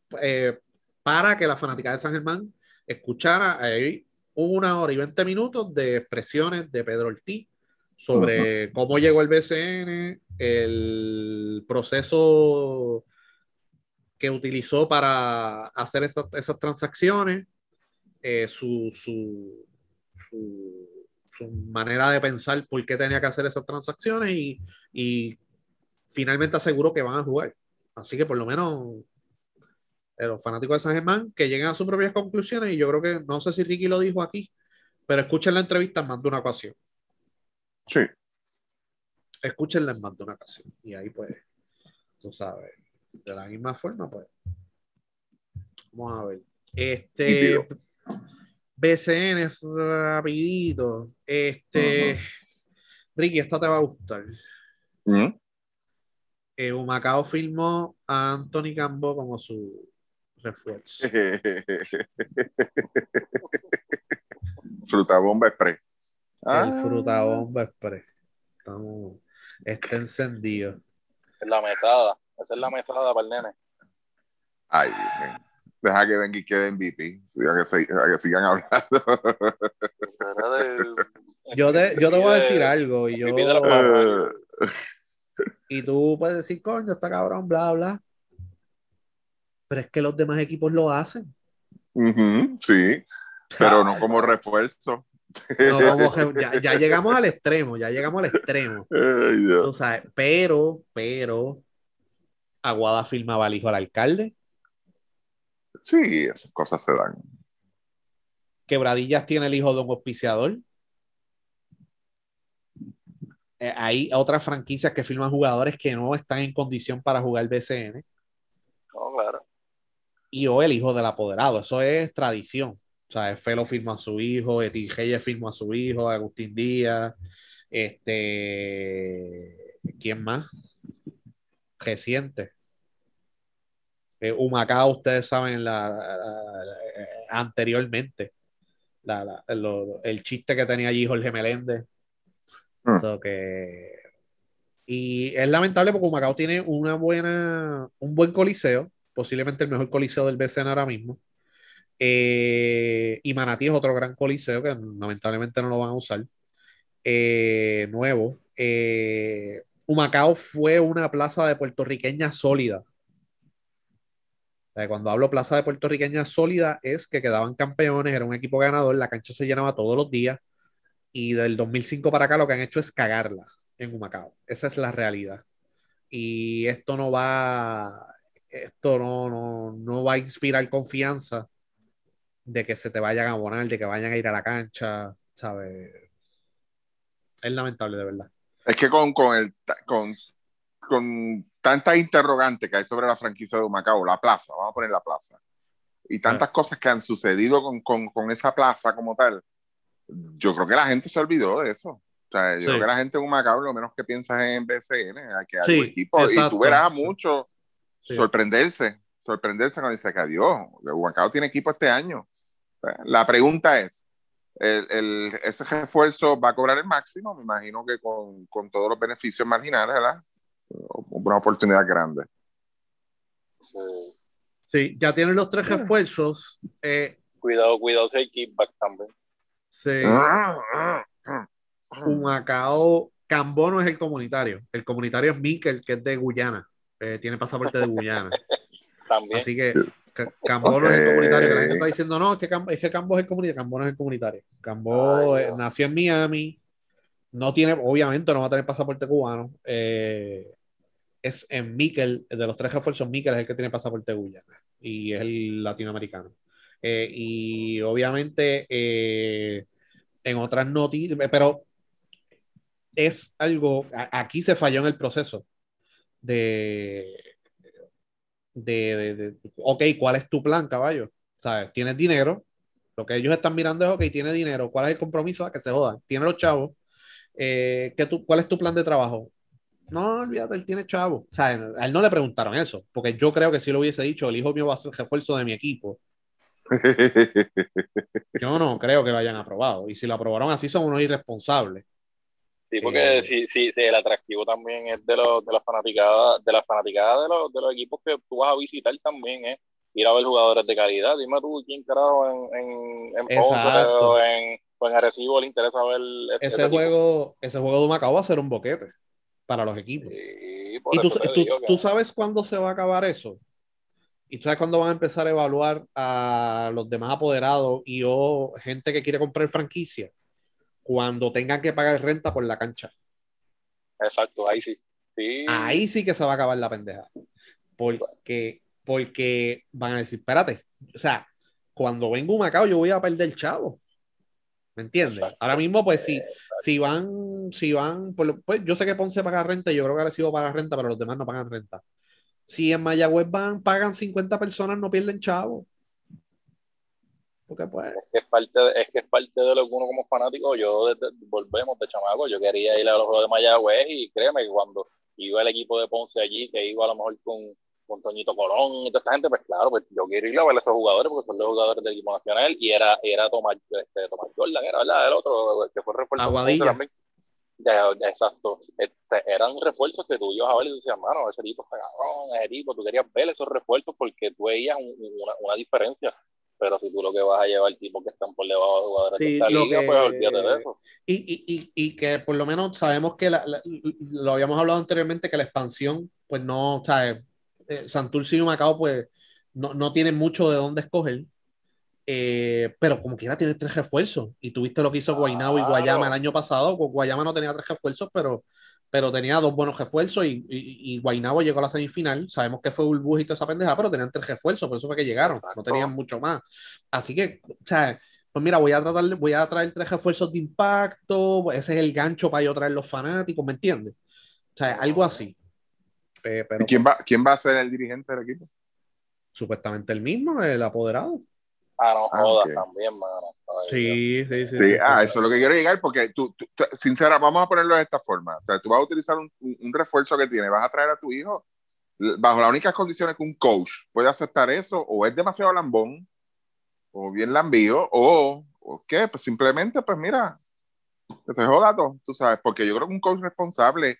para que la fanática de San Germán escuchara ahí una hora y 20 minutos de expresiones de Pedro Ortiz sobre cómo llegó el BCN, el proceso que utilizó para hacer esas, esas transacciones, eh, su, su, su, su manera de pensar por qué tenía que hacer esas transacciones y, y finalmente aseguró que van a jugar. Así que por lo menos eh, los fanáticos de San Germán que lleguen a sus propias conclusiones y yo creo que, no sé si Ricky lo dijo aquí, pero escuchen la entrevista en más de una ocasión. Sí. Escúchenla en más de una ocasión. Y ahí pues, tú sabes, de la misma forma pues. Vamos a ver. Este. BCN rapidito. Este Ricky, esta te va a gustar. ¿Mm? Eh, Humacao firmó a Anthony Cambo como su refuerzo. Fruta bomba express. Ah. El fruta bomba express. Estamos, está encendido. Es la mesada. Esa es la mesada para el nene. Ay. Deja que venga y quede MVP. Deja que, que sigan hablando. Yo te, yo te voy a decir de- algo y yo y tú puedes decir, coño, está cabrón, bla, bla. Pero es que los demás equipos lo hacen. ujú, sí, pero no como refuerzo. No, como que ya, ya llegamos al extremo, ya llegamos al extremo. Ay, sabes, pero, pero, Aguada firmaba al hijo del alcalde. Sí, esas cosas se dan. Quebradillas tiene el hijo de un auspiciador. Eh, hay otras franquicias que firman jugadores que no están en condición para jugar BCN. No, claro. Y o el hijo del apoderado. Eso es tradición. O sea, Felo firma a su hijo, Eti Reyes firma a su hijo, Agustín Díaz. Este, ¿quién más? Reciente. Eh, Humacao, ustedes saben, la, la- la- anteriormente, la- lo- el chiste que tenía allí Jorge Meléndez. So que, y es lamentable porque Humacao tiene una buena, un buen coliseo, posiblemente el mejor coliseo del BCN ahora mismo. Eh, y Manatí es otro gran coliseo que lamentablemente no lo van a usar. Eh, nuevo. Eh, Humacao fue una plaza de puertorriqueña sólida. O sea, cuando hablo plaza de puertorriqueña sólida es que quedaban campeones, era un equipo ganador, la cancha se llenaba todos los días y del 2005 para acá lo que han hecho es cagarla en Humacao. Esa es la realidad. Y esto no va, esto no, no, no va a inspirar confianza de que se te vayan a abonar, de que vayan a ir a la cancha, ¿sabes? Es lamentable, de verdad. Es que con, con, el, con, con tantas interrogantes que hay sobre la franquicia de Humacao, la plaza, vamos a poner la plaza, y tantas cosas que han sucedido con, con, con esa plaza como tal, yo creo que la gente se olvidó de eso. O sea, yo Sí. creo que la gente en Humacao lo menos que piensa es en BCN, hay que hay Sí, equipo, y exacto. tú verás a muchos Sí. sorprenderse, sorprenderse cuando dice que adiós, Humacao tiene equipo este año. La pregunta es, el, el- ese refuerzo va a cobrar el máximo, me imagino que con, con todos los beneficios marginales, ¿verdad? Una oportunidad grande. Sí. Sí, ya tienen los tres refuerzos. Eh, Cuidado, cuidado si hay kickback también. sí. Ah, Humacao, Cambó no es el comunitario. El comunitario es Mikel, que es de Guyana. Eh, tiene pasaporte de Guyana. También. Así que Ca- Cambó no es el comunitario. Que la gente está diciendo, no, es que, Cam- es que Cambó es el comunitario. Cambó no es el comunitario. Cambó Ay, eh, Dios. nació en Miami. No tiene, obviamente, no va a tener pasaporte cubano. Eh, es en Mikel, de los tres refuerzos, Mikel es el que tiene pasaporte Guyana. Y es el latinoamericano. Eh, y obviamente, eh, en otras noticias, pero es algo, a- aquí se falló en el proceso de, de, de- de- ok, ¿cuál es tu plan, caballo? ¿Sabes? Tienes dinero, lo que ellos están mirando es, ok, tiene dinero, ¿cuál es el compromiso? A que se jodan, tiene los chavos, eh, ¿qué tú, ¿cuál es tu plan de trabajo? No, olvídate, él tiene chavo. O sea, a él no le preguntaron eso, porque yo creo que si lo hubiese dicho, el hijo mío va a ser refuerzo de mi equipo, yo no creo que lo hayan aprobado. Y si lo aprobaron así, son unos irresponsables. Sí, porque Eh, sí, sí, sí, el atractivo también es de los de las fanaticadas, de las fanaticadas de los, de los equipos que tú vas a visitar también, es ir a ver jugadores de calidad. Dime tú quién carajo en, en, en Ponce o en, o en Arecibo le interesa ver este- Ese este equipo. juego, ese juego de Macao va a ser un boquete para los equipos. Sí, Y tú, tú- digo tú sabes cuándo se va a acabar eso. Y tú sabes cuándo van a empezar a evaluar a los demás apoderados y o gente que quiere comprar franquicia. Cuando tengan que pagar renta por la cancha. Exacto, ahí sí. Sí, Ahí sí que se va a acabar la pendeja. Porque, porque van a decir, espérate, o sea, cuando venga un Macao yo voy a perder chavo. ¿Me entiendes? Exacto. Ahora mismo, pues sí, si van, si van, pues yo sé que Ponce paga renta, yo creo que Arecibo paga renta, pero los demás no pagan renta. Si en Mayagüez van, pagan 50 personas, no pierden chavo. Porque pues, es que es parte de, es que es parte de lo que uno como fanático, yo desde, volvemos de chamaco, yo quería ir a los juegos de Mayagüez y créeme que cuando iba el equipo de Ponce allí, que iba a lo mejor con, con Toñito Colón y toda esta gente, pues claro, pues yo quiero ir a ver a esos jugadores porque son los jugadores del equipo nacional y era, era Tomás, este, Tomás Jordan, era verdad, el otro que fue refuerzo Aguadilla. exacto. Este, eran refuerzos que tú ibas a ver y tú decías, mano, ese tipo está cabrón, ese tipo, tú querías ver esos refuerzos porque tú veías un- una, una diferencia. Pero si tú lo que vas a llevar tipos que están por debajo de jugadores Sí, de esta liga, que- pues olvídate de eso. y, y, y, y que por lo menos sabemos que la- la- lo habíamos hablado anteriormente, que la expansión, pues no, ¿sabes? Eh, Santurce y Macao, pues no, no tienen mucho de dónde escoger. Eh, pero como quiera tiene tres refuerzos. Y tuviste lo que hizo Guaynabo y. Guayama el año pasado. Gu- Guayama no tenía tres refuerzos, pero, pero tenía dos buenos refuerzos. Y, y, y Guaynabo llegó a la semifinal. Sabemos que fue burbuja y toda esa pendeja, pero tenían tres refuerzos, por eso fue que llegaron. No tenían mucho más. Así que, o sea, pues mira, voy a tratar, voy a traer tres refuerzos de impacto. Ese es el gancho para yo traer los fanáticos, ¿me entiendes? O sea, algo así. Eh, pero ¿Y quién va, quién va a ser el dirigente del equipo? supuestamente el mismo, el apoderado. Ah, no Ah, jodas también, mano. Ay, Sí, sí, sí. Sí, sí, ah, sí. eso es lo que quiero llegar, porque tú, tú- tú- sincera, vamos a ponerlo de esta forma. O sea, tú vas a utilizar un, un- un refuerzo que tiene, vas a traer a tu hijo bajo las únicas condiciones que un coach puede aceptar eso, o es demasiado lambón, o bien lambío, o, o qué, pues simplemente, pues mira, que se joda todo, tú sabes, porque yo creo que un coach responsable,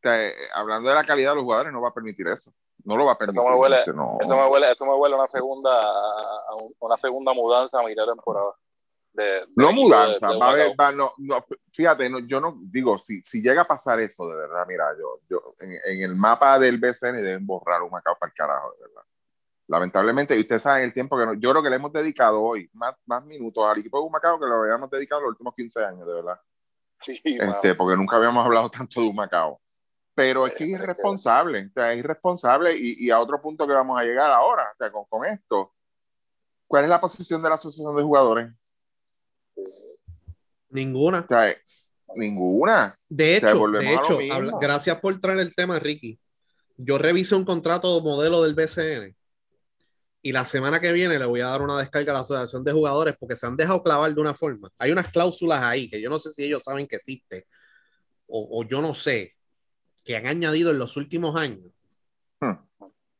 te- hablando de la calidad de los jugadores, no va a permitir eso. No lo va a permitir. me huele- no. Eso me huele, eso me huele una segunda, a una segunda mudanza a mitad de temporada. De, de No mudanza, de- de va a haber, Humacao. va, no, no, fíjate, no, yo no digo, si, si llega a pasar eso de verdad, mira, yo, yo en, en el mapa del BCN deben borrar un Macao para el carajo, de verdad. Lamentablemente, y ustedes saben el tiempo que no- yo creo que le hemos dedicado hoy más, más minutos al equipo de Humacao que lo habíamos dedicado los últimos 15 años, de verdad. Sí. Este, porque nunca habíamos hablado tanto de Humacao. Pero es que es irresponsable, o sea, es irresponsable y, y a otro punto que vamos a llegar ahora, o sea, con, con esto. ¿Cuál es la posición de la asociación de jugadores? Ninguna. O sea, ninguna. De hecho, de hecho, habla- gracias por traer el tema, Ricky. Yo revisé un contrato modelo del BCN y la semana que viene le voy a dar una descarga a la asociación de jugadores porque se han dejado clavar de una forma. Hay unas cláusulas ahí que yo no sé si ellos saben que existe o, o yo no sé, que han añadido en los últimos años Hmm.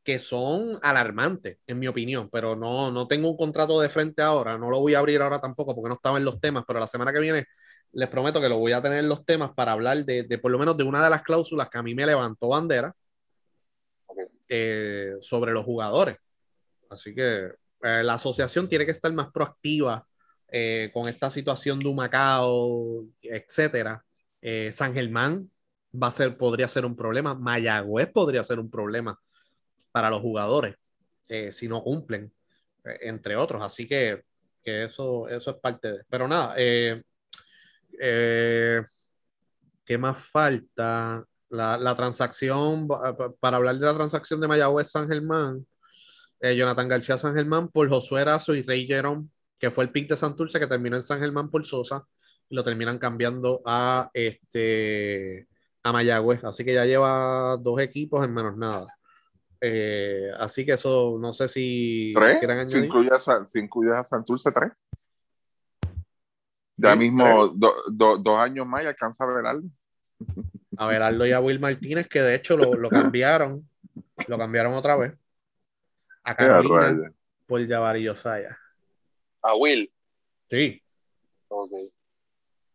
que son alarmantes, en mi opinión, pero no, no tengo un contrato de frente ahora, no lo voy a abrir ahora tampoco porque no estaba en los temas, pero la semana que viene les prometo que lo voy a tener en los temas para hablar de, de por lo menos de una de las cláusulas que a mí me levantó bandera eh, sobre los jugadores. Así que eh, la asociación tiene que estar más proactiva eh, con esta situación de Humacao, etcétera. Eh, San Germán va a ser, podría ser un problema. Mayagüez podría ser un problema para los jugadores eh, si no cumplen, eh, entre otros. Así que, que eso, eso es parte de. Pero nada, eh, eh, ¿qué más falta? La, la transacción, pa- pa- para hablar de la transacción de Mayagüez San Germán, Jonathan García San Germán por Josué Erazo y Rey Jerome, que fue el pick de Santurce que terminó en San Germán por Sosa, y lo terminan cambiando a este a Mayagüez. Así que ya lleva dos equipos en menos nada. Eh, así que eso no sé si ¿Tres? quieren Si incluyes a, si incluyes a Santurce, tres. Ya Sí, mismo, do- do- dos años más y alcanza a ver algo. A Berardo y a Will Martínez, que de hecho lo, lo cambiaron, lo cambiaron otra vez. A Carolina por Jabari Yosaya. A Will. Sí. Ok.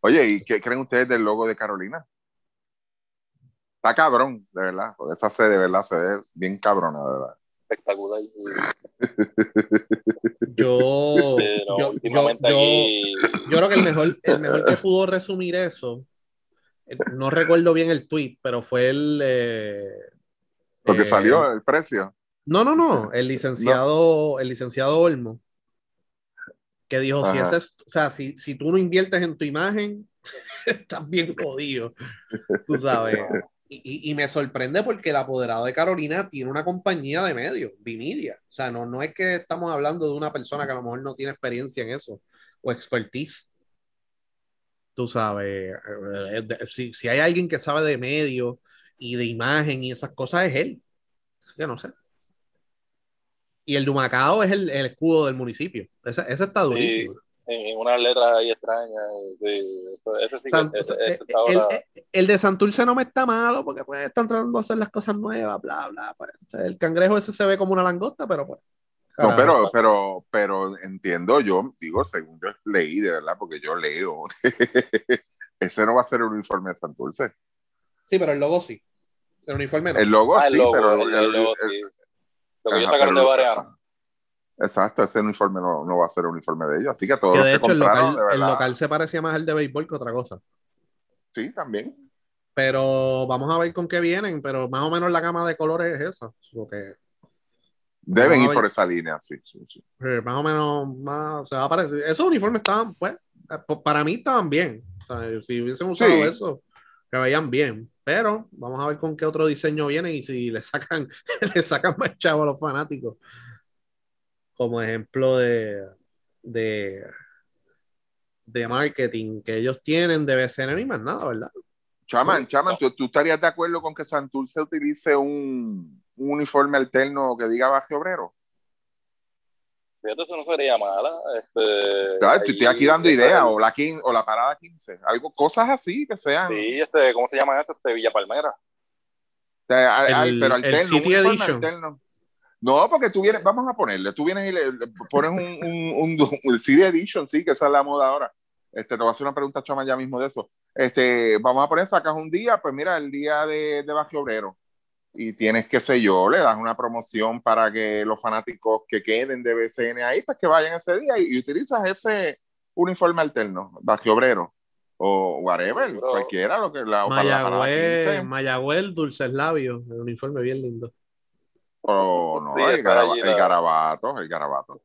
Oye, ¿y qué creen ustedes del logo de Carolina? Está cabrón, de verdad. Porque esa sede de verdad se ve bien cabrona, de verdad. Espectacular. Yo, Pero yo, últimamente yo- yo- aquí. yo creo que el mejor, el mejor que pudo resumir eso, eh, no recuerdo bien el tweet, pero fue el. eh, Porque eh, salió el precio. No, no, no. El licenciado, el licenciado Olmo, que dijo: si ese es, o sea, si, si tú no inviertes en tu imagen, estás bien jodido. Tú sabes. Y, y- me sorprende porque el apoderado de Carolina tiene una compañía de medios, Vimedia. O sea, no, no es que estamos hablando de una persona que a lo mejor no tiene experiencia en eso o expertise. Tú sabes, eh, si, si hay alguien que sabe de medios y de imagen y esas cosas, es él. Así que no sé. Y el Dumacao es el, el escudo del municipio. Ese, ese está durísimo. En unas letras ahí extrañas. Sí, eso, eso sí que Sant- ese- ese está el, ahora- el- el de Santurce no me está malo porque pues están tratando de hacer las cosas nuevas, bla, bla. pues. O sea, el cangrejo ese se ve como una langosta, pero pues. No, pero, pero, pero entiendo, yo digo, según yo leí, de verdad, porque yo leo, ese no va a ser el uniforme de Santurce. Sí, pero el logo sí. El uniforme no. El logo Ah, el sí, logo, pero el- el- el logo, el- sí. Lo que ajá, sacaron de Bareano. Exacto, ese uniforme no, no va a ser el uniforme de ellos. Así que todos que los de que hecho el compraron, local, de el local se parecía más al de béisbol que otra cosa. sí, también. Pero vamos a ver con qué vienen, pero más o menos la gama de colores es esa. Lo que, Deben ir por esa línea, sí. sí, sí. más o menos más, se va a parecer. Esos uniformes estaban, pues, eh, para mí estaban bien. O sea, si hubiesen usado Sí. eso, que veían bien. Pero vamos a ver con qué otro diseño viene y si le sacan, le sacan más chavo a los fanáticos. Como ejemplo de, de, de marketing que ellos tienen de BCN ni más nada, ¿verdad? Chaman, Chaman, ¿tú, tú estarías de acuerdo con que Santurce utilice un, un uniforme alterno que diga baje obrero? Fíjate, eso no sería mala. Este, ¿Sabes? Estoy aquí dando ahí- ideas, o la, quin- o la parada 15, algo, cosas así que sean. Sí, este, ¿cómo se llama eso? Este, Villa Palmera. O sea, El- pero el alterno, un City uniforme Edition. alterno. No, porque tú vienes, vamos a ponerle, tú vienes y le, le pones un, un, un, un CD Edition, sí, que esa es la moda ahora. Este, te voy a hacer una pregunta, Chama, ya mismo de eso. Este, vamos a poner, sacas un día, pues mira, el día de, de Bajo Obrero. Y tienes, qué sé yo, le das una promoción para que los fanáticos que queden de BCN ahí, pues que vayan ese día y, y utilizas ese uniforme alterno, Bajo Obrero. O whatever, cualquiera, lo que la, o para la parada 15. Mayagüez, Mayagüez, Dulces Labios, el uniforme bien lindo. O no, Sí, el, garaba- garabato, el garabato.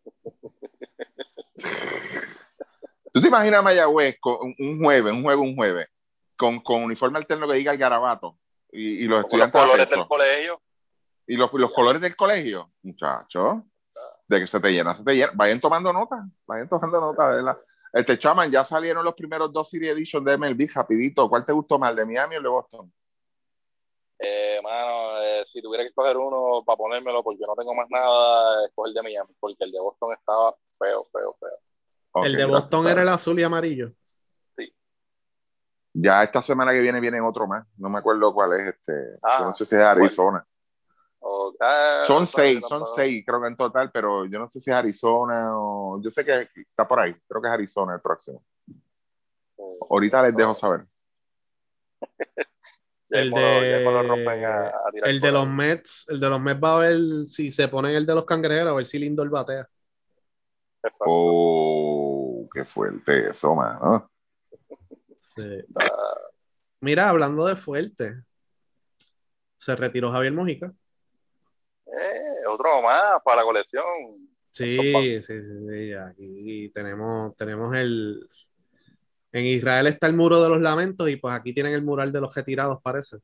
¿Tú te imaginas a Mayagüez con un, jueves, un jueves, un jueves, con, con uniforme alterno que diga el garabato y, y los Con los estudiantes colores del colegio. y los, los colores del colegio? Muchachos, de que se te llena, se te llena. Vayan tomando nota, vayan tomando nota de la. Este chaman, ya salieron los primeros dos Series Edition de MLB, rapidito. ¿Cuál te gustó más, el de Miami o el de Boston? Eh, mano, eh, si tuviera que escoger uno para ponérmelo, porque no tengo más nada, escoger el de Miami, porque el de Boston estaba feo, feo, feo. El de Boston era el azul y amarillo. Ya esta semana que viene vienen otro más. No me acuerdo cuál es este. Ah, yo no sé si es Arizona. O- ah, Son no, seis, no, son seis, creo que en total, pero yo no sé si es Arizona o. Yo sé que está por ahí. Creo que es Arizona el próximo. Ahorita les dejo saber. El de- mismo lo rompen a- a tirar El de los. Mets, el de los Mets va a ver si se ponen el de los cangrejeros, a ver si Lindor batea. Exacto. Oh, qué fuerte eso, mano. Sí. Ah, Mira, hablando de fuerte, se retiró Javier Mojica. eh, otro más para la colección. Sí, sí, sí, sí, aquí tenemos, tenemos el... En Israel está el muro de los lamentos y pues aquí tienen el mural de los retirados, parece.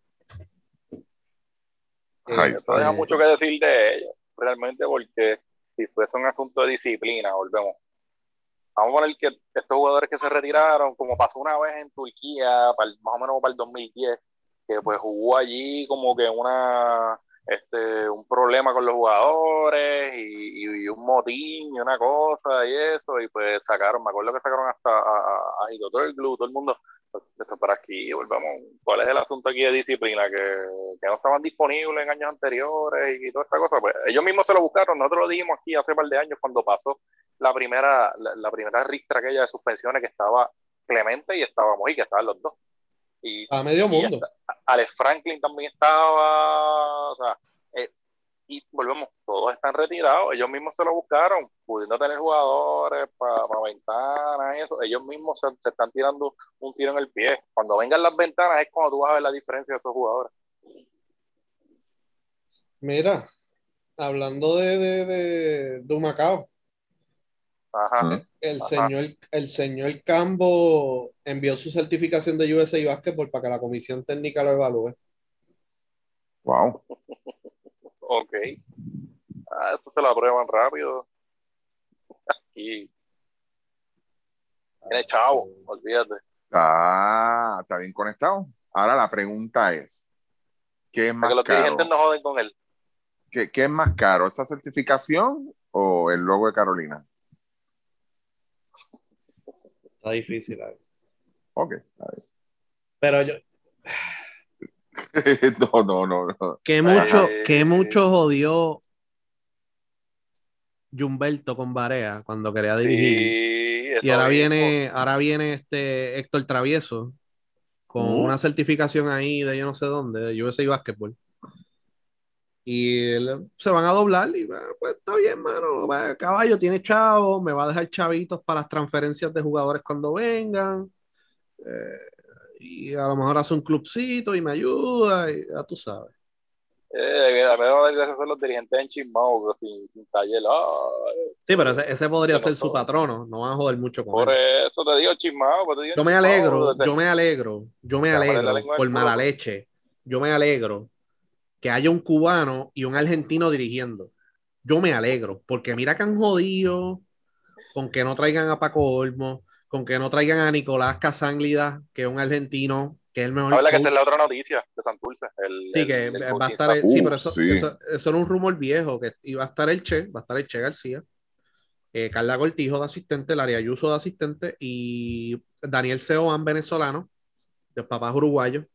Ay, Eso deja mucho que decir de ellos, realmente, porque si fuese un asunto de disciplina, volvemos. Vamos a poner que estos jugadores que se retiraron, como pasó una vez en Turquía, para más o menos para el 2010, que pues jugó allí como que una este un problema con los jugadores y, un motín y una cosa y eso, y pues sacaron, me acuerdo que sacaron hasta a, a, Hidro Turkoglu, todo el mundo, esto para aquí, volvamos, ¿cuál es el asunto aquí de disciplina? Que, que no estaban disponibles en años anteriores y toda esta cosa, pues ellos mismos se lo buscaron, nosotros lo dijimos aquí hace un par de años cuando pasó la primera, la, la primera ristra aquella de suspensiones que estaba Clemente y estaba Mojica, estaban los dos. Y, A medio y mundo. hasta- Alex Franklin también estaba, o sea, y volvemos, todos están retirados, ellos mismos se lo buscaron, pudiendo tener jugadores para ventanas y eso, ellos mismos se, se están tirando un tiro en el pie. Cuando vengan las ventanas es cuando tú vas a ver la diferencia de esos jugadores. Mira, hablando de, de, de, de Ajá. Mm. el Ajá. señor, el señor Cambo envió su certificación de USA Basketball para que la comisión técnica lo evalúe. Wow. Ok. Ah, eso se lo aprueban rápido. Aquí. Tiene chavo, Sí. olvídate. Ah, está bien conectado. Ahora la pregunta es: ¿qué es más Porque los caro? dirigentes no joden con él. ¿Qué, qué es más caro, esa certificación o el logo de Carolina? Está difícil. ahí. Ok. Pero yo, no, no, no, no. que mucho, Eh, que mucho jodió Humberto con Barea cuando quería dirigir. Sí, Y ahora viene, ahora viene este Héctor Travieso con Mm. una certificación ahí de yo no sé dónde, de USA Basketball. Y él- se van a doblar y bueno, pues está bien, mano. Caballo tiene chavo, me va a dejar chavitos para las transferencias de jugadores cuando vengan. Eh, y a lo mejor hace un clubcito y me ayuda, y ya tú sabes. Eh, a me gracia ser los dirigentes en Chismao, sin, sin taller. Sí, pero ese, ese podría Yo no ser su todo. patrono, no van a joder mucho con por él. eso te digo Chismao. pues te digo Yo me alegro, yo me alegro, yo me alegro lengua al por culo, mala leche. Yo me alegro que haya un cubano y un argentino dirigiendo. Yo me alegro, porque mira que han jodido con que no traigan a Paco Olmo, con que no traigan a Nicolás Casánglida, que es un argentino, que es el mejor. Habla que coach. esta es la otra noticia de Santurce. El, Sí, el- que el va a estar. el- sí, pero eso, sí. eso, eso era un rumor viejo, que iba a estar el Che, va a estar el Che García. eh, Carla Cortijo de asistente, Laria Ayuso de asistente y Daniel Seoan, venezolano, de papás uruguayos.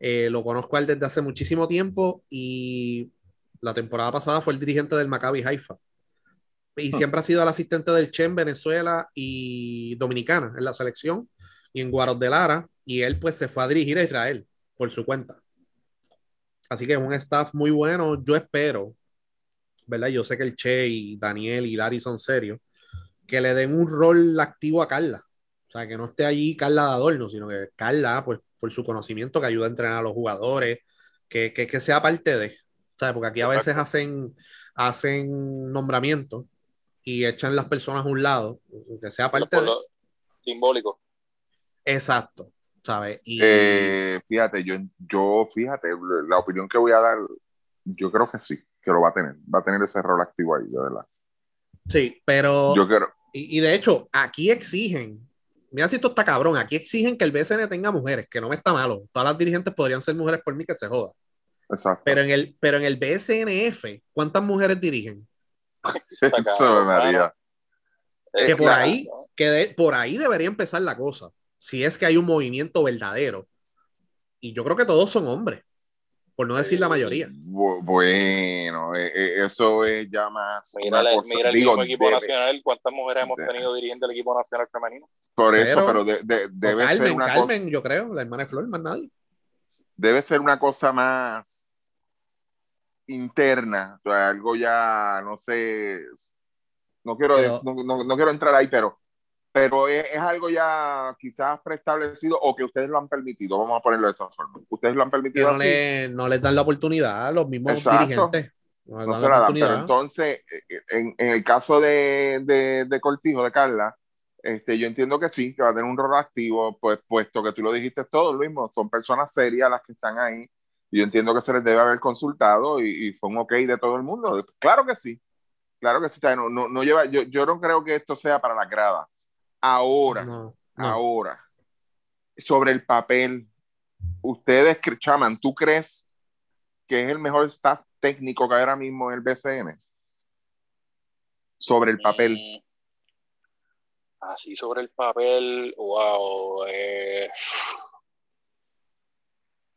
Eh, lo conozco a él desde hace muchísimo tiempo y la temporada pasada fue el dirigente del Maccabi Haifa. Y Hmm. siempre ha sido el asistente del Che en Venezuela y Dominicana en la selección y en Guaros de Lara. Y él pues se fue a dirigir a Israel por su cuenta. Así que es un staff muy bueno. Yo espero, ¿verdad? Yo sé que el Che y Daniel y Larry son serios, que le den un rol activo a Carla. O sea, que no esté allí Carla de adorno, sino que Carla, pues por su conocimiento, que ayuda a entrenar a los jugadores, que, que, que sea parte de. O sea, porque aquí a veces hacen, hacen nombramientos y echan las personas a un lado, que sea parte de. simbólico. Exacto, ¿sabes? Y Eh, fíjate, yo, yo, fíjate, la opinión que voy a dar, yo creo que sí, que lo va a tener, va a tener ese rol activo ahí, de verdad. sí, pero. Yo quiero, Y, y de hecho, aquí exigen, mira si esto está cabrón, aquí exigen que el BCN tenga mujeres, que no me está malo. Todas las dirigentes podrían ser mujeres por mí que se joda. exacto. Pero en el, pero en el BSNF, ¿cuántas mujeres dirigen? Eso cabrón, María. Es Que por claro, ahí, que de- por ahí debería empezar la cosa. Si es que hay un movimiento verdadero. Y yo creo que todos son hombres, por no decir la mayoría. Bu- Bueno, eh, eh, eso es ya más. Mira, una el- cosa- mira el digo, mismo equipo debe- nacional, ¿cuántas mujeres hemos debe. tenido dirigiendo el equipo nacional femenino? por Cero. eso, pero de- de- debe ser Carmen, una Carmen, cosa. yo creo, la hermana de Flor, más nadie. debe ser una cosa más interna, o sea, algo ya, no sé, no quiero, Pero- no, no- no quiero entrar ahí, pero, pero es, es algo ya quizás preestablecido o que ustedes lo han permitido, vamos a ponerlo de esta forma. Ustedes lo han permitido no, así, le, no les dan la oportunidad a los mismos Exacto. dirigentes. No se la la dan, pero entonces, eh, en, en el caso de, de, de Cortijo, de Carla, este, yo entiendo que sí, que va a tener un rol activo, pues puesto que tú lo dijiste todo, lo mismo, son personas serias las que están ahí, yo entiendo que se les debe haber consultado y, y fue un ok de todo el mundo. Claro que sí, claro que sí, no, no, no lleva, yo, yo no creo que esto sea para la grada. Ahora, No, no. ahora, sobre el papel, ustedes, Chaman, ¿tú crees que es el mejor staff técnico que hay ahora mismo en el BCN? Sobre el papel. Mm, Así sobre el papel, wow. eh,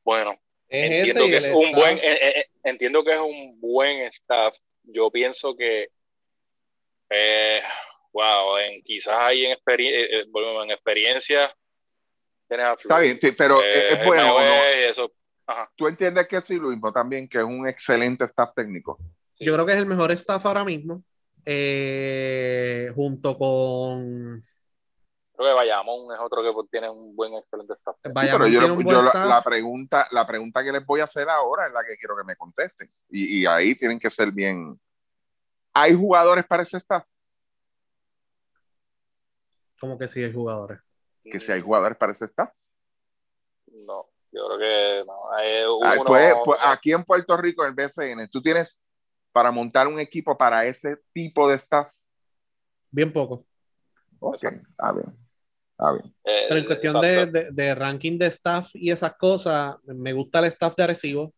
Bueno, Es entiendo que es un staff. buen, eh, eh, entiendo que es un buen staff. Yo pienso que, eh, wow, en, quizás ahí en, experi- eh, eh, bueno, en experiencia Está bien, sí, pero eh, es, bueno. eso. Tú entiendes que sí, mismo también, que es un excelente staff técnico. sí. Yo creo que es el mejor staff ahora mismo. eh, junto con Creo que Bayamón es otro que tiene un buen, excelente staff. Sí, pero yo, la, staff. la pregunta, la pregunta que les voy a hacer ahora es la que quiero que me contesten. Y, y ahí tienen que ser bien. ¿Hay jugadores para ese staff? como que sí hay jugadores. Que si hay jugadores para ese staff. No, yo creo que no. Hay Ah, uno- pues, pues, aquí en Puerto Rico, en el BCN, tú tienes para montar un equipo para ese tipo de staff. Bien poco. Ok, está bien. Bien. eh, Pero en cuestión de, de- de ranking de staff y esas cosas, me gusta el staff de Arecibo.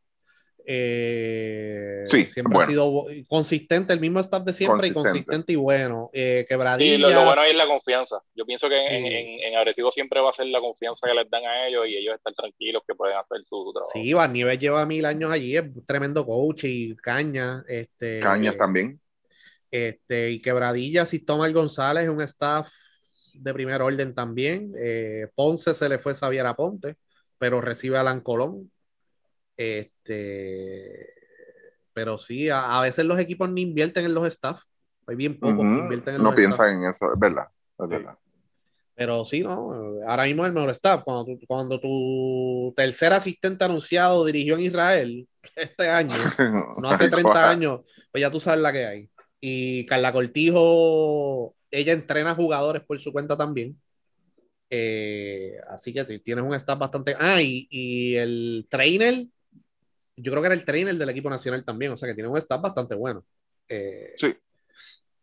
Eh, Sí, siempre bueno. ha sido consistente, el mismo staff de siempre y Consistente. y bueno. Eh, quebradillas. lo, lo bueno es la confianza. Yo pienso que en, Sí. en, en Arecibo siempre va a ser la confianza que les dan a ellos y ellos estar tranquilos que pueden hacer su, su trabajo. Sí, Van Nieves lleva mil años allí, es tremendo coach y caña. Este, Cañas también. Este, y Quebradilla, Sistomar González es un staff de primer orden también. Eh, Ponce se le fue Xavier Aponte, pero recibe a Alan Colón. Este, pero sí, a, a veces los equipos ni invierten en los staff. Hay bien pocos que Ujú. invierten en No los staff. piensan en eso, es verdad. Es verdad. Pero sí, ¿no? Ahora mismo es el mejor staff. Cuando tu, cuando tu tercer asistente anunciado dirigió en Israel este año, no hace Ay, 30 coja. años, pues ya tú sabes la que hay. Y Carla Cortijo, ella entrena jugadores por su cuenta también. Eh, así que tienes un staff bastante. Ah, y, y el trainer, yo creo que era el trainer del equipo nacional también, o sea que tiene un staff bastante bueno. Eh, Sí.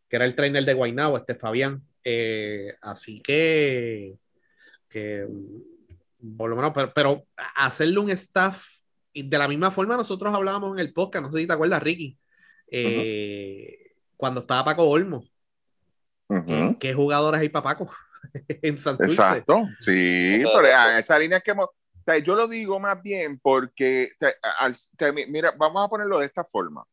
Que era el trainer de Guaynabo, este Fabián. Eh, así que, que, mm, por lo menos, pero, pero hacerle un staff, y de la misma forma nosotros hablábamos en el podcast, no sé si te acuerdas, Ricky, eh, cuando estaba Paco Olmo, Ujú. ¿Qué jugadores hay para Paco? en Santurce. Exacto, sí, Exacto. pero a esa línea que hemos, o sea, yo lo digo más bien porque, mira, vamos a ponerlo de esta forma.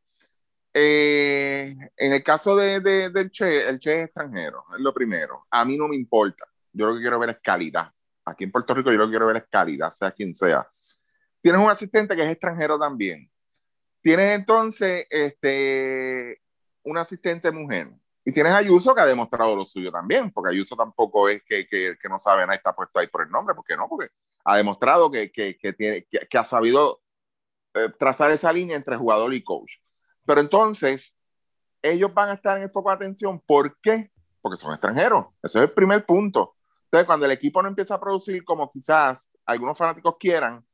Eh, en el caso de, de- del Che, el Che es extranjero, es lo primero. A mí no me importa. Yo lo que quiero ver es calidad. Aquí en Puerto Rico yo lo que quiero ver es calidad, sea quien sea. Tienes un asistente que es extranjero también. Tienes entonces este, un asistente mujer. Y tienes a Ayuso que ha demostrado lo suyo también, porque Ayuso tampoco es que, que, que no sabe nada, está puesto ahí por el nombre, porque no, porque ha demostrado que, que, que tiene, que, ha sabido eh, trazar esa línea entre jugador y coach. Pero entonces, ellos van a estar en el foco de atención. ¿Por qué? Porque son extranjeros. Ese es el primer punto. Entonces, cuando el equipo no empieza a producir como quizás algunos fanáticos quieran,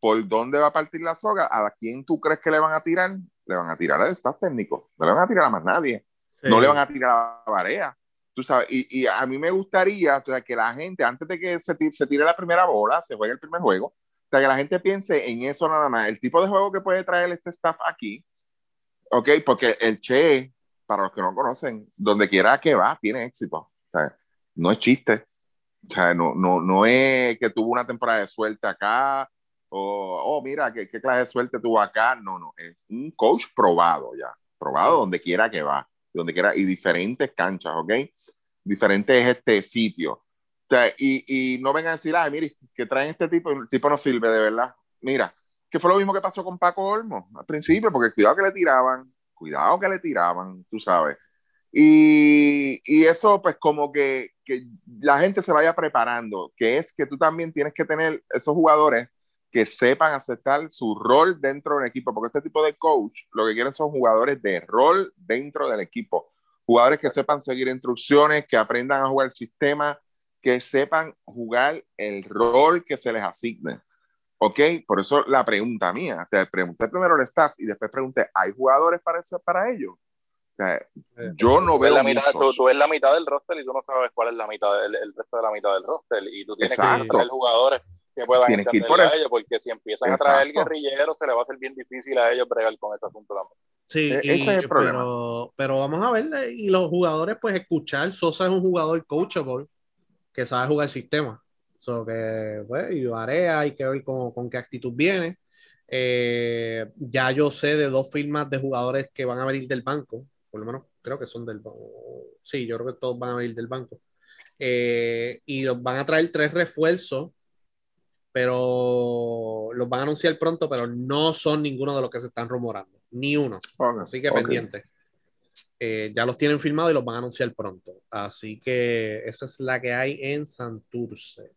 ¿por dónde va a partir la soga? ¿A quién tú crees que le van a tirar? Le van a tirar al staff técnico. No le van a tirar a más nadie. Sí. No le van a tirar a la Varea. Tú sabes, y, y a mí me gustaría o sea, que la gente, antes de que se tire, se tire la primera bola, se juegue el primer juego, o sea, que la gente piense en eso nada más. El tipo de juego que puede traer este staff aquí, ¿ok? Porque el Che, para los que no conocen, donde quiera que va, tiene éxito. O sea, no es chiste. O sea, no, no, no es que tuvo una temporada de suerte acá, o, oh, mira, ¿qué, qué clase de suerte tuvo acá. No, no, es un coach probado ya, probado donde quiera que va, donde quiera, y diferentes canchas, ¿ok? Diferentes este, sitios. O sea, y, y no vengan a decir, ay, mire, que traen este tipo, el tipo no sirve de verdad. Mira, que fue lo mismo que pasó con Paco Olmo al principio, porque cuidado que le tiraban, cuidado que le tiraban, tú sabes. Y, y eso, pues, como que, que la gente se vaya preparando, que es que tú también tienes que tener esos jugadores que sepan aceptar su rol dentro del equipo, porque este tipo de coach lo que quieren son jugadores de rol dentro del equipo, jugadores que sepan seguir instrucciones, que aprendan a jugar el sistema, que sepan jugar el rol que se les asigne. ¿Ok? Por eso la pregunta mía, te pregunté primero al staff y después pregunté, ¿hay jugadores para, eso, para ello? O sea, yo no Tú veo la mitad, tú, tú ves la mitad del roster y tú no sabes cuál es la mitad del el resto de la mitad del roster y tú tienes Exacto. que traer jugadores que puedan Tienes que ir por a ellos porque si empiezan a traer Exacto. guerrilleros se les va a hacer bien difícil a ellos bregar con ese asunto también. Sí, E- y- ese es el problema. Pero, pero vamos a ver, y los jugadores, pues escuchar, Sosa es un jugador coachable, que sabe jugar el sistema. So que, pues, y Varea, hay que ver con, con qué actitud viene. Eh, ya yo sé de dos firmas de jugadores que van a venir del banco, por lo menos creo que son del banco. Sí, yo creo que todos van a venir del banco. Eh, y van a traer tres refuerzos, pero los van a anunciar pronto, pero no son ninguno de los que se están rumorando, ni uno. Ok, Así que ok. pendiente. Eh, ya los tienen firmados y los van a anunciar pronto. Así que esa es la que hay en Santurce.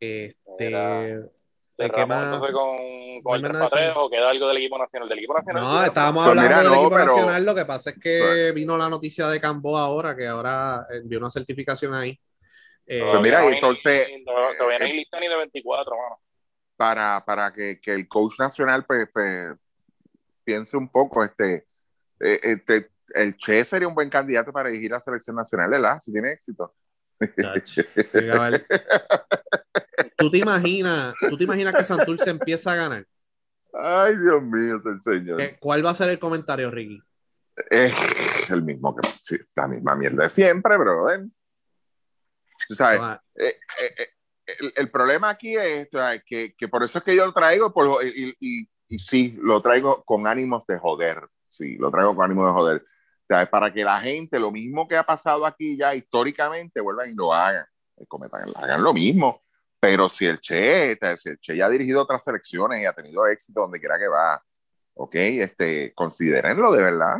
Este, ¿de qué más? con, No con hay el más nada 3 o queda algo del equipo nacional. Del equipo nacional. No, ¿tienes estábamos Pues hablando mira, del no, equipo pero- nacional. Lo que pasa es que vino la noticia de Camboa ahora, que ahora envió una certificación ahí. Eh, Pues mira, no entonces, ni- todavía todavía no hay eh, lista ni de 24, mano. para, para que, que el coach nacional pues, pues, piense un poco, este, eh, este, el Che sería un buen candidato para dirigir la selección nacional, ¿verdad? Si tiene éxito. ¿Tú te imaginas, tú te imaginas que Santurce empieza a ganar? Ay, Dios mío, es el señor. ¿Qué- ¿Cuál va a ser el comentario, Ricky? Es el mismo que, sí, la misma mierda de siempre, brother. Tú sabes, eh, eh, eh, el, el problema aquí es que, que por eso es que yo lo traigo por, y, y, y sí, lo traigo con ánimos de joder. Sí, lo traigo con ánimos de joder. Sea, para que la gente, lo mismo que ha pasado aquí ya históricamente, vuelvan y lo hagan. Eh, Cometan, hagan lo mismo. Pero si el Che, si el Che ya ha dirigido otras selecciones y ha tenido éxito donde quiera que va, ok, este, considérenlo de verdad.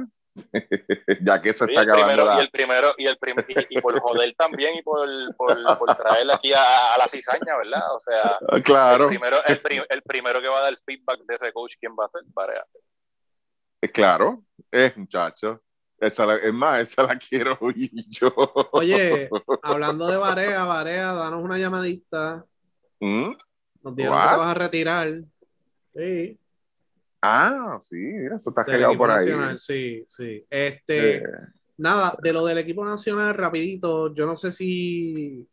ya que se Sí, está acabando primero, la... y el primero, y, el prim- y, y por joder también, y por, por, por traerle aquí a, a la cizaña, ¿verdad? O sea, Ah, Claro. el, primero, el, prim- el primero que va a dar feedback de ese coach, ¿quién va a ser? Varea. Eh, Claro, es muchacho. Esa la- es más, esa la quiero oír yo. Oye, hablando de Varea, Varea, danos una llamadita. ¿Mm? Nos dijeron What? que te vas a retirar. Sí, Ah, sí, mira, eso está equipo por ahí. nacional, sí, sí. Este, Eh, nada, de lo del equipo nacional, rapidito, yo no sé si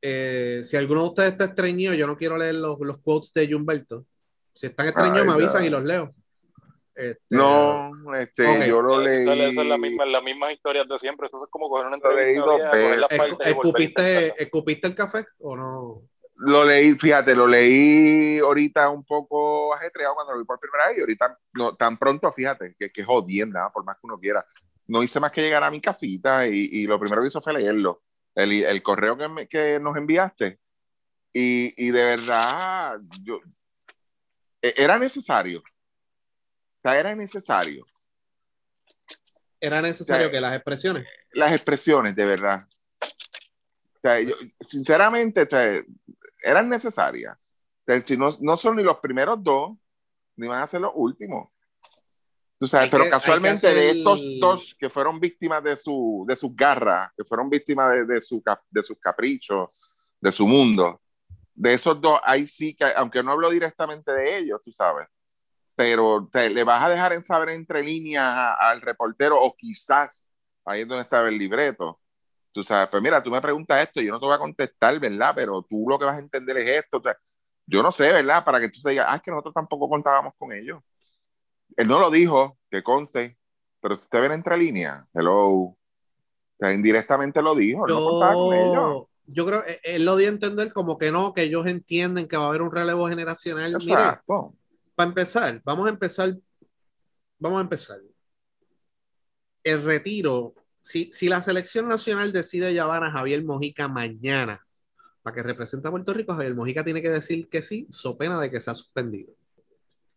eh, si alguno de ustedes está estreñido, yo no quiero leer los, los quotes de Humberto. Si están estreñidos, Ay, me avisan y los leo. Este, No, este, yo lo leí. eso es la misma, las mismas historias de siempre. Eso es como coger una Lo leí entrevista dos veces. ¿Escupiste. ¿Escupiste el café o no? Lo leí, fíjate, lo leí ahorita un poco ajetreado cuando lo vi por primera vez y ahorita no, tan pronto, fíjate, que, que jodienda, por más que uno quiera. No hice más que llegar a mi casita y, y lo primero que hizo fue leerlo, el, el correo que, me- que nos enviaste. Y, y de verdad, yo, e- era necesario. O sea, era necesario. Era necesario que las expresiones. Las expresiones, de verdad. O sea, yo- sinceramente, o sea, eran necesarias. No, no son ni los primeros dos, ni van a ser los últimos. Tú sabes, pero casualmente de hacer- estos dos que fueron víctimas de, su, de sus garras, que fueron víctimas de, de, su, de sus caprichos, de su mundo, de esos dos, ahí sí que, aunque no hablo directamente de ellos, tú sabes, pero te, le vas a dejar en saber entre líneas al reportero o quizás ahí es donde estaba el libreto. Tú sabes, pues mira, tú me preguntas esto, yo no te voy a contestar, ¿verdad? Pero tú lo que vas a entender es esto. o sea, yo no sé, ¿verdad? Para que tú se digas, ah, es que nosotros tampoco contábamos con ellos. Él no lo dijo, que conste, pero si usted ve entre líneas, hello, o sea, indirectamente lo dijo, él no contaba con ellos. Yo, yo creo que él lo dio a entender como que no, que ellos entienden que va a haber un relevo generacional. Mire, para empezar, vamos a empezar. Vamos a empezar. El retiro, si, si la selección nacional decide llevar a Javier Mojica mañana para que represente a Puerto Rico, Javier Mojica tiene que decir que sí, so pena de que sea suspendido.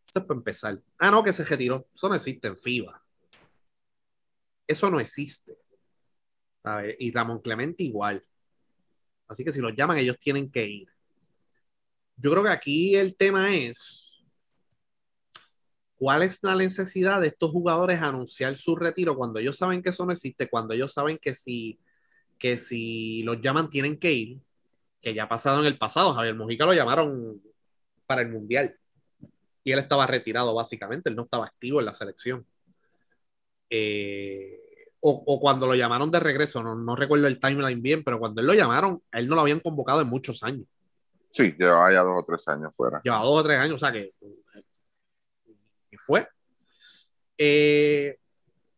Eso es para empezar. Ah, no, que se retiró. Eso no existe en FIBA. Eso no existe. ¿Sabe? Y Ramón Clemente igual. Así que si los llaman, ellos tienen que ir. Yo creo que aquí el tema es cuál es la necesidad de estos jugadores anunciar su retiro cuando ellos saben que eso no existe, cuando ellos saben que si, que si los llaman tienen que ir, que ya ha pasado en el pasado. Javier Mojica lo llamaron para el Mundial y él estaba retirado básicamente, él no estaba activo en la selección. Eh, o, o, cuando lo llamaron de regreso, no, no, recuerdo el timeline bien, pero cuando él lo llamaron, él no lo habían convocado en muchos años. Sí, llevaba ya dos o tres años fuera. Llevaba dos o tres años, o sea que fue. Eh,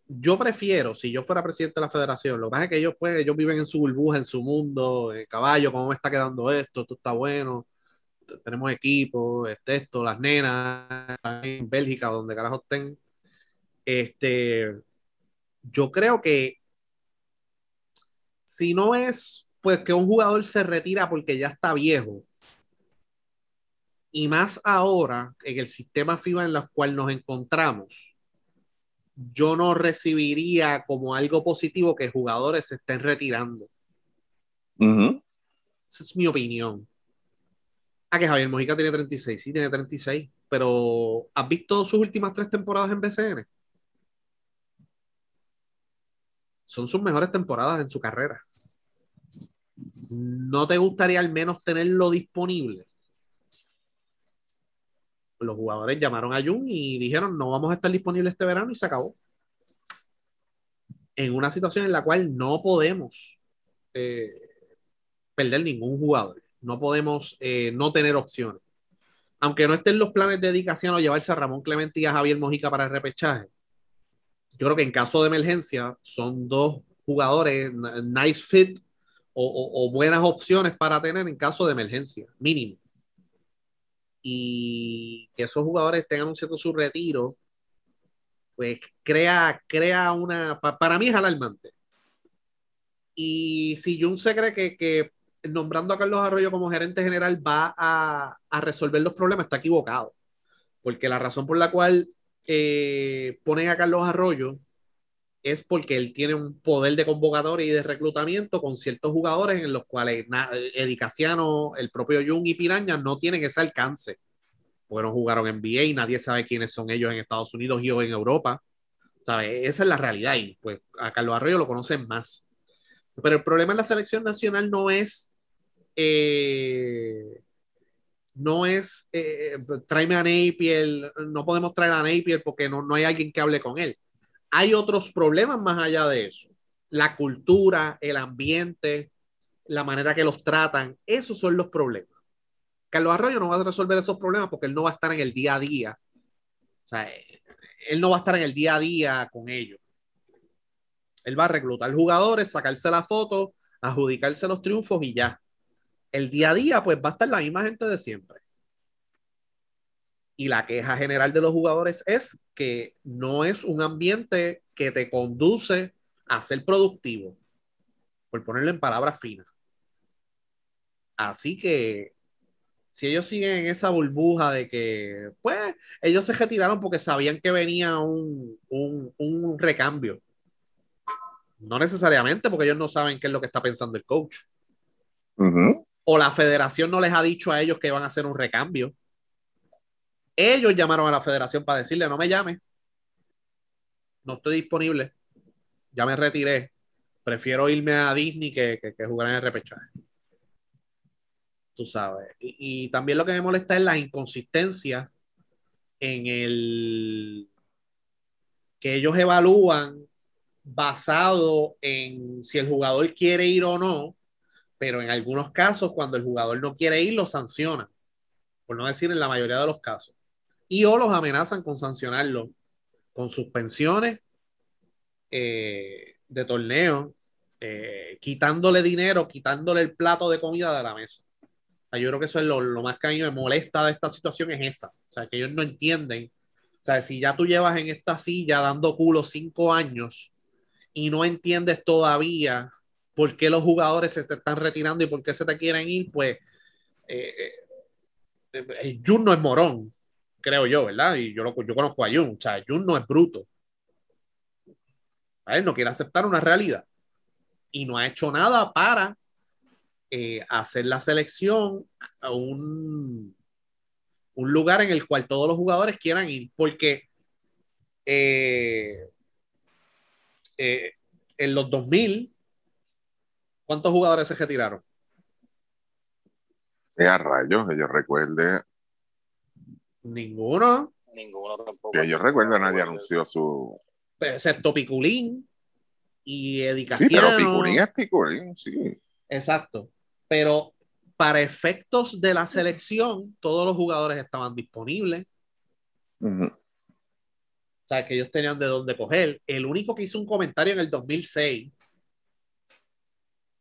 yo prefiero, si yo fuera presidente de la federación, lo que pasa es que ellos, pues, ellos viven en su burbuja, en su mundo, el caballo, cómo me está quedando esto, esto está bueno, tenemos equipo, este, esto, las nenas, en Bélgica, donde carajo estén. Este, yo creo que si no es pues que un jugador se retira porque ya está viejo, y más ahora en el sistema FIBA en el cual nos encontramos, yo no recibiría como algo positivo que jugadores se estén retirando. Uh -huh. Esa es mi opinión. Ah, que Javier Mojica tiene 36, sí, tiene 36, pero ¿has visto sus últimas tres temporadas en BCN? Son sus mejores temporadas en su carrera. ¿No te gustaría al menos tenerlo disponible? Los jugadores llamaron a Jun y dijeron no vamos a estar disponibles este verano y se acabó. En una situación en la cual no podemos eh, perder ningún jugador. No podemos eh, no tener opciones. Aunque no estén los planes de dedicación o llevarse a Ramón Clemente y a Javier Mojica para el repechaje, yo creo que en caso de emergencia son dos jugadores nice fit o, buenas opciones para tener en caso de emergencia, mínimo. Y que esos jugadores estén anunciando su retiro, pues crea, crea una. Pa, para mí es alarmante. Y si Jun se cree que, que, nombrando a Carlos Arroyo como gerente general va a, a resolver los problemas, está equivocado. Porque la razón por la cual eh, ponen a Carlos Arroyo es porque él tiene un poder de convocatoria y de reclutamiento con ciertos jugadores en los cuales Edicaciano, el propio Jung y Piraña no tienen ese alcance. Porque no jugaron en NBA y nadie sabe quiénes son ellos en Estados Unidos y o en Europa. ¿Sabe? Esa es la realidad y pues a Carlos Arroyo lo conocen más. Pero el problema en la selección nacional no es eh, no es eh, tráeme a Napier, no podemos traer a Napier porque no, no hay alguien que hable con él. Hay otros problemas más allá de eso. La cultura, el ambiente, la manera que los tratan, esos son los problemas. Carlos Arroyo no va a resolver esos problemas porque él no va a estar en el día a día O sea, él no va a estar en el día a día con ellos. Él va a reclutar jugadores, sacarse la foto, adjudicarse los triunfos y ya. El día a día, pues va a estar la misma gente de siempre. Y la queja general de los jugadores es que no es un ambiente que te conduce a ser productivo, por ponerlo en palabras finas. Así que si ellos siguen en esa burbuja de que, pues, ellos se retiraron porque sabían que venía un, un, un recambio. No necesariamente porque ellos no saben qué es lo que está pensando el coach. Uh -huh. O la federación no les ha dicho a ellos que van a hacer un recambio. Ellos llamaron a la federación para decirle, no me llame. No estoy disponible. Ya me retiré. Prefiero irme a Disney que, que, jugar en el repechaje. Tú sabes. Y, también lo que me molesta es la inconsistencia en el que ellos evalúan basado en si el jugador quiere ir o no, pero en algunos casos cuando el jugador no quiere ir lo sancionan, por no decir en la mayoría de los casos, y o los amenazan con sancionarlo con suspensiones eh, de torneo, eh, quitándole dinero, quitándole el plato de comida de la mesa. O sea, yo creo que eso es lo, lo, más que a mí me molesta de esta situación es esa. O sea, que ellos no entienden. O sea, si ya tú llevas en esta silla dando culo cinco años y no entiendes todavía por qué los jugadores se te están retirando y por qué se te quieren ir, pues eh, eh, Jun no es morón, creo yo, ¿verdad? Y yo, lo, yo conozco a Jun, o sea, Jun no es bruto. A él no quiere aceptar una realidad y no ha hecho nada para eh, hacer la selección a un, un, lugar en el cual todos los jugadores quieran ir, porque eh, eh, en los 2000, ¿cuántos jugadores se retiraron? a rayos, yo recuerde. Ninguno. Ninguno tampoco. Que yo recuerdo, nadie anunció su. Excepto Piculín y Eddie Sí, pero Piculín es Piculín, sí. Exacto. Pero para efectos de la selección, todos los jugadores estaban disponibles. Uh -huh. O sea, que ellos tenían de dónde coger. El único que hizo un comentario en el 2006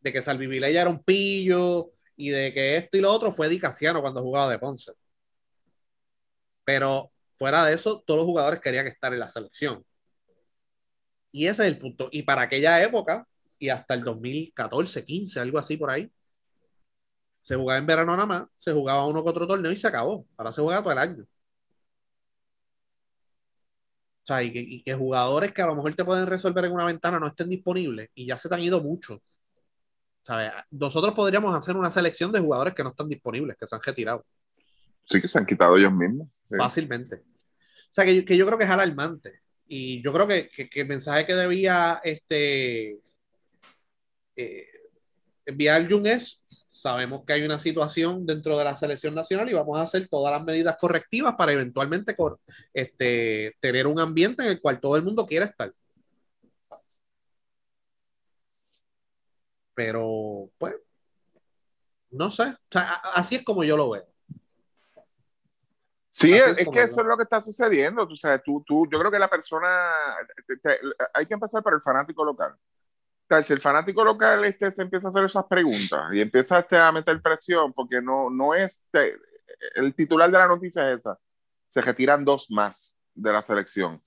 de que Salvivilella era un pillo y de que esto y lo otro fue Dicasiano cuando jugaba de Ponce. Pero fuera de eso, todos los jugadores querían estar en la selección. Y ese es el punto. Y para aquella época, y hasta el 2014, 15, algo así por ahí, se jugaba en verano nada más, se jugaba uno que otro torneo y se acabó. Ahora se juega todo el año. O sea, y que, y que, jugadores que a lo mejor te pueden resolver en una ventana no estén disponibles y ya se te han ido mucho. ¿Sabes? Nosotros podríamos hacer una selección de jugadores que no están disponibles, que se han retirado. Sí, que se han quitado ellos mismos. Fácilmente. O sea, que, que, yo creo que es alarmante. Y yo creo que, que el mensaje que debía este, eh, enviar Jun es sabemos que hay una situación dentro de la selección nacional y vamos a hacer todas las medidas correctivas para eventualmente este, tener un ambiente en el cual todo el mundo quiera estar. Pero, pues, no sé, o sea, así es como yo lo veo. Sí, es, es, que eso es lo que está sucediendo. Tú sabes, tú, tú, yo creo que la persona, te, te, hay que empezar por el fanático local si el fanático local este, se empieza a hacer esas preguntas y empieza este, a meter presión, porque no, no es, te, el titular de la noticia es esa, se retiran dos más de la selección.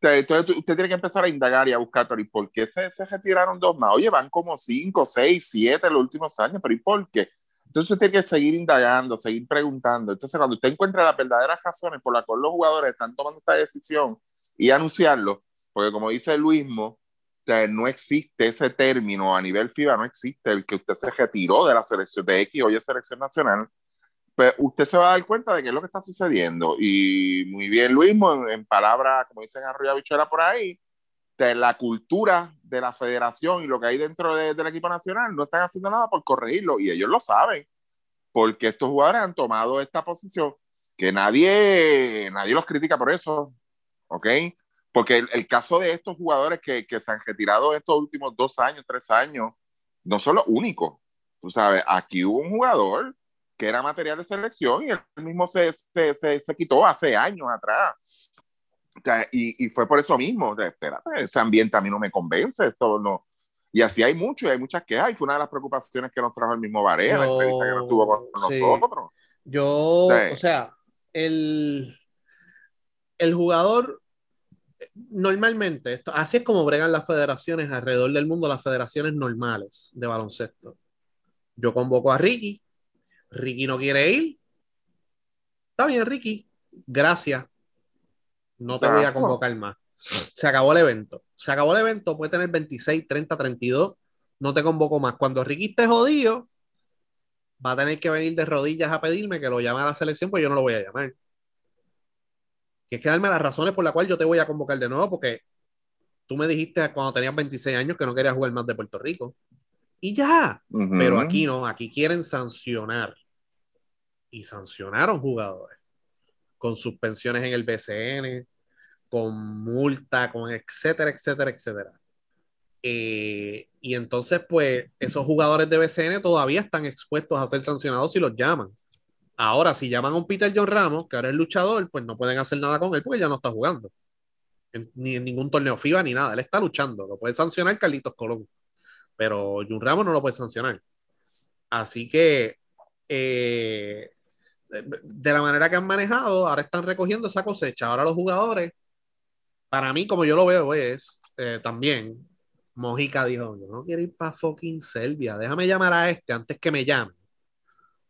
Entonces usted tiene que empezar a indagar y a buscar, pero ¿y por qué se, se retiraron dos más? Oye, van como cinco, seis, siete en los últimos años, pero ¿y por qué? Entonces usted tiene que seguir indagando, seguir preguntando. Entonces cuando usted encuentra las verdaderas razones por las cuales los jugadores están tomando esta decisión y anunciarlo, porque como dice Luismo, no existe ese término a nivel FIBA, no existe el que usted se retiró de la selección de X, hoy es selección nacional, pues usted se va a dar cuenta de qué es lo que está sucediendo. Y muy bien, Luis, en, en palabras, como dicen arriba bichuela por ahí, de la cultura de la federación y lo que hay dentro de, del equipo nacional, no están haciendo nada por corregirlo y ellos lo saben, porque estos jugadores han tomado esta posición que nadie, nadie los critica por eso, ¿ok? Porque el, el, caso de estos jugadores que, que, se han retirado estos últimos dos años, tres años, no son los únicos. Tú sabes, aquí hubo un jugador que era material de selección y él mismo se, se, se, se quitó hace años atrás. Y, y, fue por eso mismo, espérate, ese ambiente a mí no me convence, esto no. Y así hay mucho, y hay muchas quejas, y fue una de las preocupaciones que nos trajo el mismo Varela, la entrevista que nos tuvo con sí. nosotros. Yo, Sí. o sea, el, el jugador, normalmente, esto, así es como bregan las federaciones alrededor del mundo, las federaciones normales de baloncesto. Yo convoco a Ricky, Ricky no quiere ir. Está bien, Ricky, gracias. No te voy a convocar más. Se acabó el evento. Se acabó el evento, puede tener 26, 30, 32. No te convoco más. Cuando Ricky esté jodido, va a tener que venir de rodillas a pedirme que lo llame a la selección, pues yo no lo voy a llamar. Tienes que darme las razones por las cuales yo te voy a convocar de nuevo, porque tú me dijiste cuando tenías 26 años que no querías jugar más de Puerto Rico. Y ya. Pero aquí no, aquí quieren sancionar. Y sancionaron jugadores con suspensiones en el BCN, con multa, con etcétera, etcétera, etcétera. Eh, y entonces, pues, esos jugadores de BCN todavía están expuestos a ser sancionados si los llaman. Ahora, si llaman a un Peter John Ramos, que ahora es luchador, pues no pueden hacer nada con él porque ya no está jugando. En- ni en ningún torneo FIBA ni nada. Él está luchando. Lo puede sancionar Carlitos Colón. Pero John Ramos no lo puede sancionar. Así que, eh, de la manera que han manejado, ahora están recogiendo esa cosecha. Ahora los jugadores, para mí, como yo lo veo, es eh, también, Mojica dijo, yo no quiero ir para fucking Serbia, déjame llamar a este antes que me llame.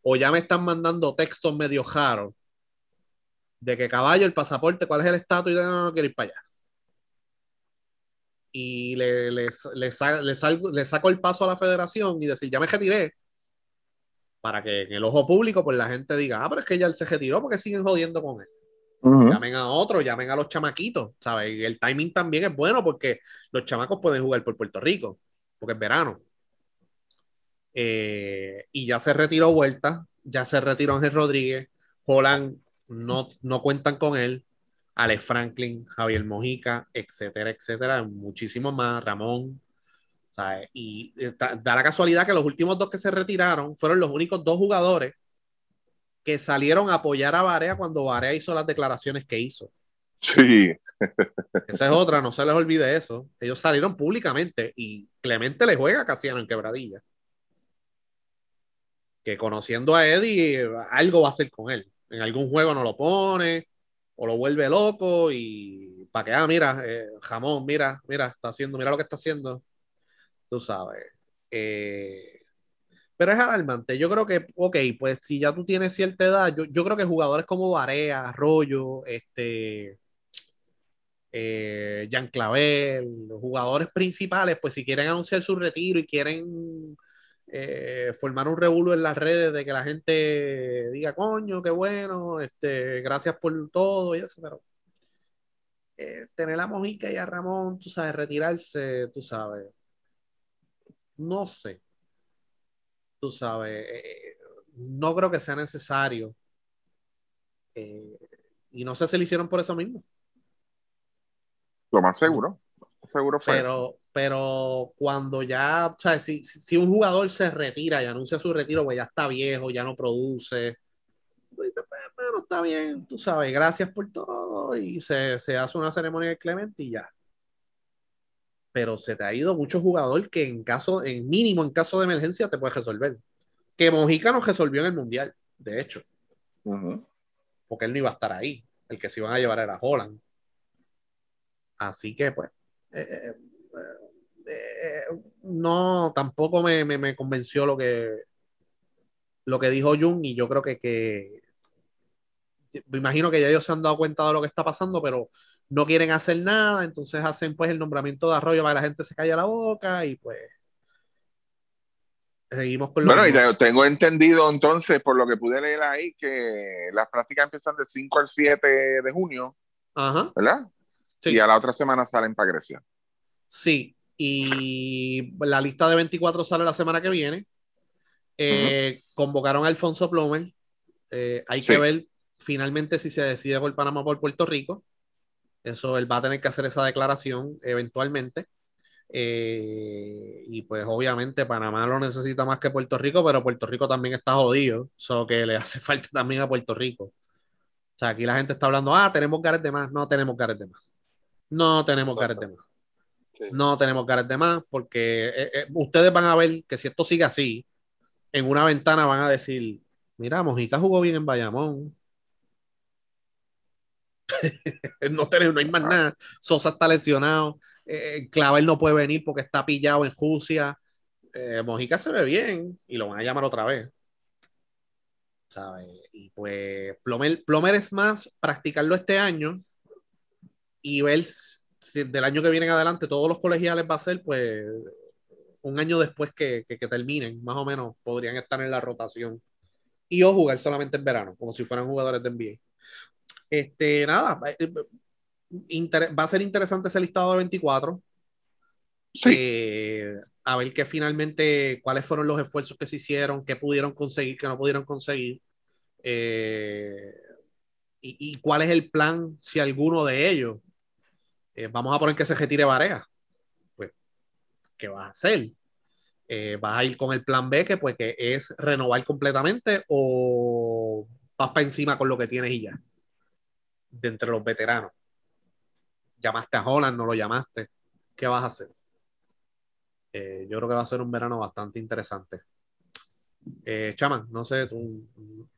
O ya me están mandando textos medio raros de que caballo, el pasaporte, cuál es el estatus, y yo no, no quiero ir para allá. Y le, le, le, le saco el paso a la federación y decir, ya me retiré, para que en el ojo público pues la gente diga, ah, pero es que ya él se retiró porque siguen jodiendo con él. Ujú. Llamen a otro, llamen a los chamaquitos, ¿sabes? Y el timing también es bueno porque los chamacos pueden jugar por Puerto Rico, porque es verano. Eh, y ya se retiró Vuelta, ya se retiró Ángel Rodríguez, Holland no, no cuentan con él, Alex Franklin, Javier Mojica, etcétera, etcétera, muchísimos más, Ramón. ¿Sabes? Y eh, da, da la casualidad que los últimos dos que se retiraron fueron los únicos dos jugadores que salieron a apoyar a Barea cuando Barea hizo las declaraciones que hizo. Sí, Esa es otra, no se les olvide eso. Ellos salieron públicamente y Clemente le juega a Casiano en quebradilla. Que conociendo a Eddie, algo va a hacer con él. En algún juego no lo pone o lo vuelve loco y para que, ah, mira, eh, jamón, mira, mira, está haciendo, mira lo que está haciendo. Tú sabes. Eh, pero es alarmante. Yo creo que, ok, pues si ya tú tienes cierta edad, yo, yo creo que jugadores como Barea, Arroyo, este, eh, Jean Clavel, los jugadores principales, pues si quieren anunciar su retiro y quieren eh, formar un revuelo en las redes de que la gente diga, coño, qué bueno, este, gracias por todo y eso, pero tener a Mojica y a Ramón, tú sabes, retirarse, tú sabes, no sé, tú sabes, eh, no creo que sea necesario. Eh, y no sé si lo hicieron por eso mismo. lo más seguro. Seguro fue eso. Pero, pero cuando ya, o sea, si, si un jugador se retira y anuncia su retiro, pues ya está viejo, ya no produce. Tú dices, pues, bueno, está bien, tú sabes, gracias por todo. Y se, se hace una ceremonia de Clemente y ya. Pero se te ha ido mucho jugador que en caso, en mínimo, en caso de emergencia, te puede resolver. Que Mojica no resolvió en el Mundial, de hecho, Ujú. porque él no iba a estar ahí. El que se iban a llevar era Holland. Así que, pues, eh, eh, eh, no, tampoco me, me, me convenció lo que, lo que dijo Jung y yo creo que, que me imagino que ya ellos se han dado cuenta de lo que está pasando, pero no quieren hacer nada, entonces hacen pues el nombramiento de Arroyo para que la gente se calle la boca y pues seguimos con lo Bueno, y mismo. tengo entendido entonces, por lo que pude leer ahí, que las prácticas empiezan de 5 al 7 de junio, Ajá, ¿verdad? sí. Y a la otra semana salen para Grecia. Sí, y la lista de 24 sale la semana que viene. Eh, Convocaron a Alfonso Plomer. Eh, hay Sí. que ver finalmente si se decide por Panamá o por Puerto Rico. Eso él va a tener que hacer esa declaración eventualmente. Eh, y pues obviamente Panamá lo necesita más que Puerto Rico, pero Puerto Rico también está jodido, solo que le hace falta también a Puerto Rico. O sea, aquí la gente está hablando, ah, tenemos Gareth de más. No tenemos Gareth de más. No tenemos Gareth de más. Sí. No tenemos Gareth de más porque eh, eh, ustedes van a ver que si esto sigue así, en una ventana van a decir, mira, Mojica jugó bien en Bayamón. no, tenemos, no hay más nada. Sosa está lesionado. Eh, Clavel no puede venir porque está pillado en Rusia. Eh, Mojica se ve bien y lo van a llamar otra vez. ¿Sabes? Y pues Plomer, Plomer es más practicarlo este año y ver si del año que viene en adelante todos los colegiales va a ser pues un año después que, que, que terminen, más o menos podrían estar en la rotación y o jugar solamente en verano, como si fueran jugadores de NBA. Este, nada, eh, inter- va a ser interesante ese listado de 24. Sí. Eh, a ver que finalmente, cuáles fueron los esfuerzos que se hicieron, qué pudieron conseguir, qué no pudieron conseguir. eh, y, y cuál es el plan, si alguno de ellos. eh, vamos a poner que se retire Varea. Pues, ¿qué vas a hacer? Eh, ¿Vas a ir con el plan B, que pues que es renovar completamente, o vas para encima con lo que tienes y ya? De entre los veteranos. Llamaste a Holland, no lo llamaste. ¿Qué vas a hacer? Eh, yo creo que va a ser un verano bastante interesante. Eh, Chaman, no sé, tú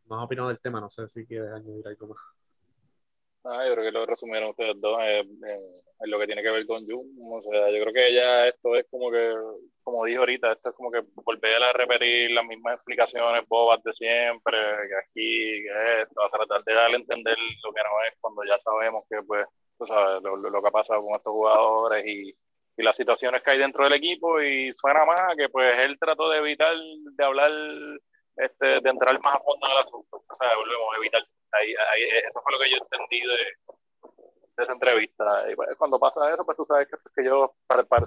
no has opinado del tema, no sé si quieres añadir algo más. Ah, yo creo que lo resumieron ustedes dos eh, en lo que tiene que ver con Jun. O sea, yo creo que ya esto es como que, como dijo ahorita, esto es como que volver a repetir las mismas explicaciones bobas de siempre, que aquí, que esto, a tratar de darle a entender lo que no es cuando ya sabemos que, pues, tú sabes, lo, lo- que ha pasado con estos jugadores y, y las situaciones que hay dentro del equipo y suena más que, pues, él trató de evitar, de hablar, este, de entrar más a fondo en el asunto. O sea, volvemos a evitar eso fue lo que yo entendí de, de esa entrevista. Pues, cuando pasa eso, pues tú sabes que, que ellos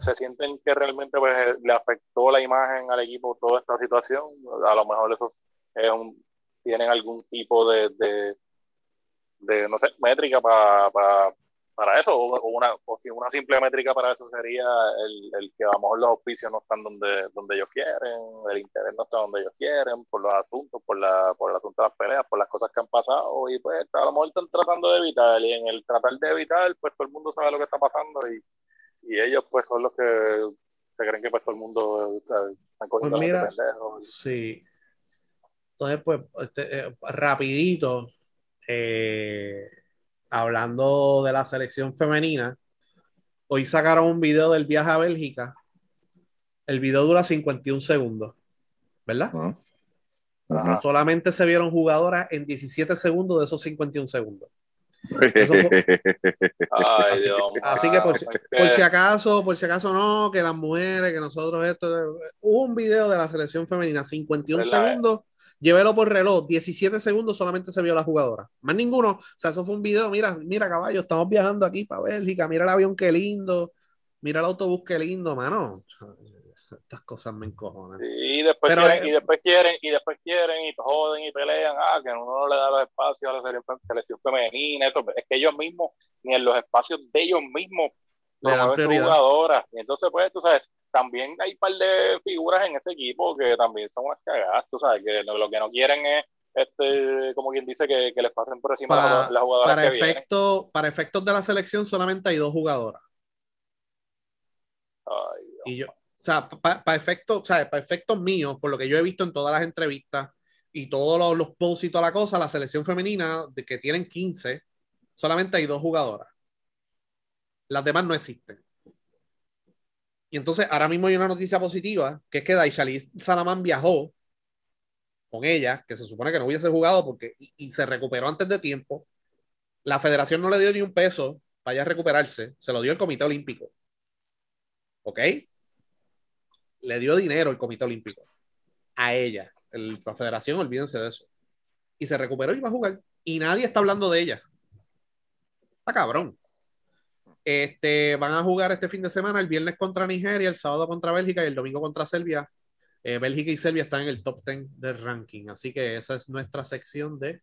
se sienten que realmente pues, le afectó la imagen al equipo toda esta situación. A lo mejor eso es un, tienen algún tipo de, de, de, no sé, métrica para para para eso, o, una, o si una simple métrica para eso sería el, el que a lo mejor los auspicios no están donde, donde ellos quieren, el interés no está donde ellos quieren, por los asuntos, por, la, por el asunto de las peleas, por las cosas que han pasado, y pues a lo mejor están tratando de evitar, y en el tratar de evitar, pues todo el mundo sabe lo que está pasando, y, y ellos pues son los que se creen que pues todo el mundo sea, están cogiendo Pues a la mira. Sí. Entonces, pues, este, eh, rapidito, eh, hablando de la selección femenina, hoy sacaron un video del viaje a Bélgica. El video dura 51 segundos, ¿verdad? Ah. Ajá. Solamente se vieron jugadoras en 17 segundos de esos 51 segundos. Eso fue- Ay, Así Dios así que por, por si acaso, por si acaso no, que las mujeres, que nosotros esto, hubo un video de la selección femenina, 51 ¿Verdad? segundos, llévelo por reloj, 17 segundos solamente se vio la jugadora, más ninguno, o sea, eso fue un video, mira, mira caballo, estamos viajando aquí para Bélgica, mira el avión qué lindo, mira el autobús qué lindo, mano, estas cosas me encojonan. Y después, Pero, quieren, eh, y después quieren, y después quieren, y joden y pelean, ah, que uno no le da los espacios a la selección, selección femenina, esto, es que ellos mismos, ni en los espacios de ellos mismos, prioridad. jugadoras. Y entonces, pues, tú sabes, también hay un par de figuras en ese equipo que también son unas cagadas, tú sabes, que lo, lo que no quieren es, este, como quien dice, que, que les pasen por encima Pa- las, las jugadoras Para, que vienen. efecto, para efectos de la selección solamente hay dos jugadoras. Ay, Dios. Y yo, o sea, para efectos, ¿sabes? Para efectos míos, por lo que yo he visto en todas las entrevistas y todos los, los posts y toda la cosa, la selección femenina, de que tienen 15, solamente hay dos jugadoras. Las demás no existen. Y entonces, ahora mismo hay una noticia positiva, que es que Daishali Salamán viajó con ella, que se supone que no hubiese jugado porque, y, y se recuperó antes de tiempo. La federación no le dio ni un peso para ella recuperarse, se lo dio el Comité Olímpico. ¿Ok? Le dio dinero el Comité Olímpico a ella. El- la federación, olvídense de eso. Y se recuperó y va a jugar. Y nadie está hablando de ella. Está cabrón. Este, van a jugar este fin de semana, el viernes contra Nigeria, el sábado contra Bélgica y el domingo contra Serbia. Eh, Bélgica y Serbia están en el top 10 del ranking. Así que esa es nuestra sección de.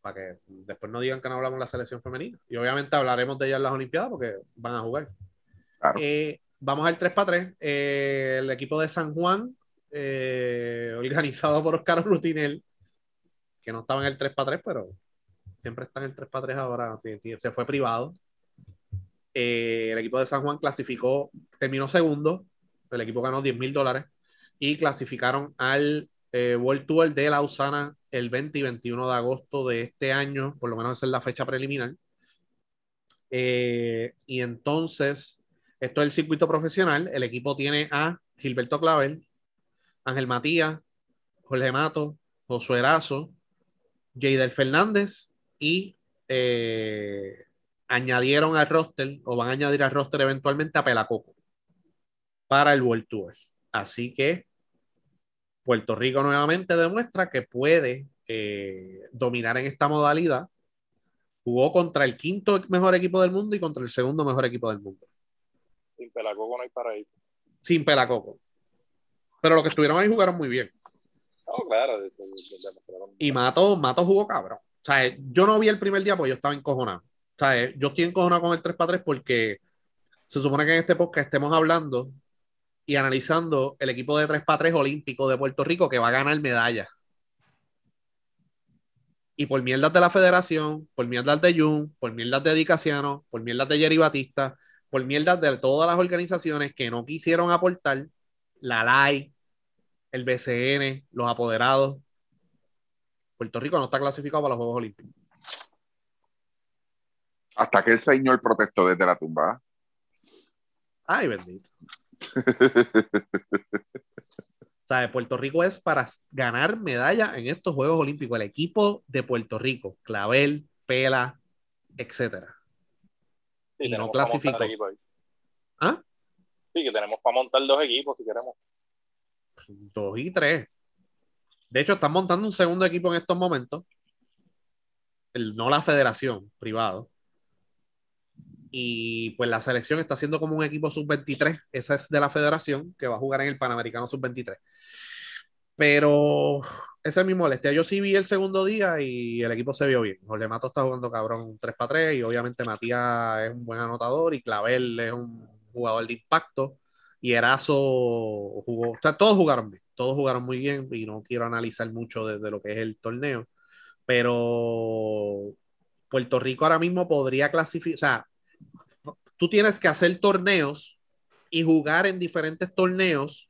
Para que después no digan que no hablamos de la selección femenina. Y obviamente hablaremos de ella en las Olimpiadas porque van a jugar. Claro. Eh, vamos al 3x3. Eh, el equipo de San Juan, eh, organizado por Oscar Rutinel, que no estaba en el 3x3, pero siempre está en el 3x3 ahora, se fue privado. Eh, el equipo de San Juan clasificó, terminó segundo, el equipo ganó 10 mil dólares y clasificaron al eh, World Tour de Lausana el 20 y 21 de agosto de este año, por lo menos esa es la fecha preliminar. Eh, y entonces, esto es el circuito profesional. El equipo tiene a Gilberto Clavel, Ángel Matías, Jorge Mato, Josué Erazo, Jadel Fernández y eh, añadieron al roster o van a añadir al roster eventualmente a Pelacoco para el World Tour. Así que Puerto Rico nuevamente demuestra que puede eh, dominar en esta modalidad. Jugó contra el quinto mejor equipo del mundo y contra el segundo mejor equipo del mundo. Sin Pelacoco no hay paraíso. Sin Pelacoco. Pero los que estuvieron ahí jugaron muy bien. Claro. y Mato, Mato jugó cabrón. Sea, yo no vi el primer día porque yo estaba encojonado. Sea, yo estoy encojonado con el 3x3 porque se supone que en este podcast estemos hablando y analizando el equipo de 3x3 olímpico de Puerto Rico que va a ganar medalla. Y por mierdas de la federación, por mierdas de Jun, por mierdas de Dicasiano, por mierdas de Jerry Batista, por mierdas de todas las organizaciones que no quisieron aportar, la LAI, el BCN, los apoderados, Puerto Rico no está clasificado para los Juegos Olímpicos. Hasta que el señor protestó desde la tumba. Ay, bendito. o Puerto Rico es para ganar medalla en estos Juegos Olímpicos. El equipo de Puerto Rico, Clavel, Pela, etcétera. y no clasificó. ¿Ah? Sí, que tenemos para montar dos equipos si queremos. Dos y tres. De hecho, están montando un segundo equipo en estos momentos. No la federación, privado. Y pues la selección está haciendo como un equipo sub-23. Esa es de la federación que va a jugar en el Panamericano sub-23. Pero esa es mi molestia. Yo sí vi el segundo día y el equipo se vio bien. Jorge Mato está jugando cabrón 3 para 3 y obviamente Matías es un buen anotador y Clavel es un jugador de impacto y Erazo jugó, o sea, todos jugaron bien, todos jugaron muy bien y no quiero analizar mucho de, de lo que es el torneo, pero Puerto Rico ahora mismo podría clasificar, o sea, tú tienes que hacer torneos y jugar en diferentes torneos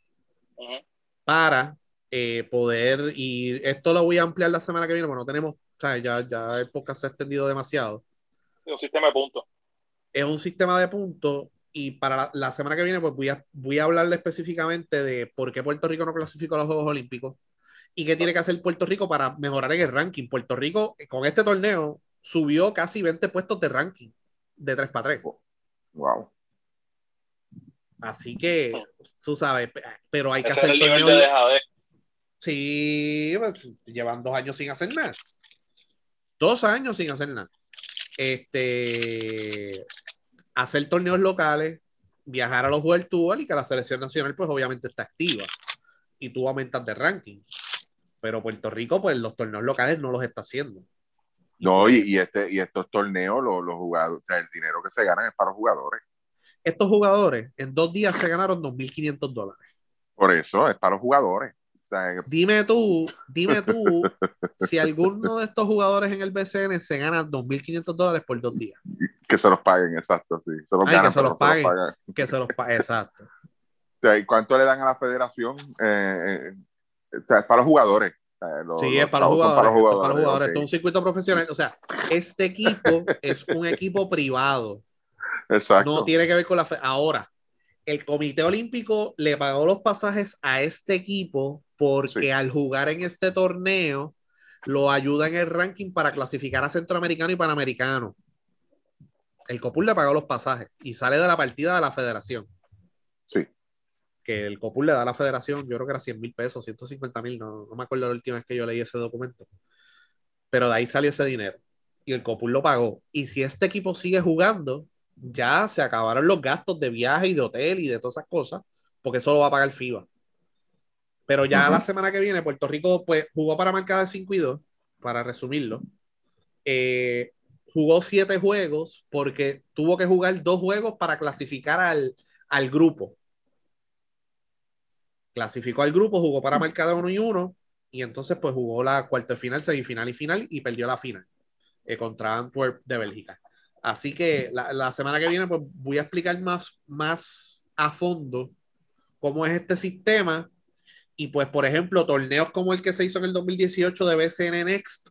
para eh, poder, y esto lo voy a ampliar la semana que viene, porque no tenemos, o sea, ya, ya el podcast se ha extendido demasiado. Es un sistema de puntos. Es un sistema de puntos y para la, semana que viene pues voy a, voy a hablarle específicamente de por qué Puerto Rico no clasificó a los Juegos Olímpicos y qué tiene que hacer Puerto Rico para mejorar en el ranking. Puerto Rico con este torneo subió casi 20 puestos de ranking de 3 para 3. Wow. Así que, tú sabes, pero hay que hacer el torneo. De sí, pues, llevan dos años sin hacer nada. Dos años sin hacer nada. Este, hacer torneos locales, viajar a los World Tour y que la selección nacional, pues obviamente está activa y tú aumentas de ranking. Pero Puerto Rico, pues los torneos locales no los está haciendo. No, y, este, y estos torneos, los, los jugadores, o sea, el dinero que se ganan es para los jugadores. Estos jugadores en dos días se ganaron 2.500 dólares. Por eso, es para los jugadores. dime tú, dime tú si alguno de estos jugadores en el BCN se gana 2.500 dólares por dos días. Que se los paguen, exacto, sí. Se los que se los paguen. Que se los paguen, exacto. ¿Y cuánto le dan a la federación? Eh, eh, es para los jugadores sí, es para los jugadores. Esto es un circuito profesional. O sea, este equipo es un equipo privado. Exacto. No tiene que ver con la. Ahora, el Comité Olímpico le pagó los pasajes a este equipo porque al jugar en este torneo lo ayuda en el ranking para clasificar a Centroamericano y Panamericano. El COPUL le pagó los pasajes y sale de la partida de la federación. Sí que el COPUL le da a la federación, yo creo que era 100 mil pesos, 150 mil, no, no, me acuerdo la última vez que yo leí ese documento. Pero de ahí salió ese dinero y el COPUL lo pagó. Y si este equipo sigue jugando, ya se acabaron los gastos de viaje y de hotel y de todas esas cosas, porque eso lo va a pagar FIBA. Pero ya la semana que viene, Puerto Rico pues, jugó para marcar de 5 y 2, para resumirlo. Eh, jugó siete juegos porque tuvo que jugar dos juegos para clasificar al, al grupo clasificó al grupo, jugó para marcar de uno y uno, y entonces pues jugó la cuarta final, semifinal y final y perdió la final eh, contra Antwerp de Bélgica. Así que la, la, semana que viene pues voy a explicar más, más a fondo cómo es este sistema y pues por ejemplo torneos como el que se hizo en el 2018 de BCN Next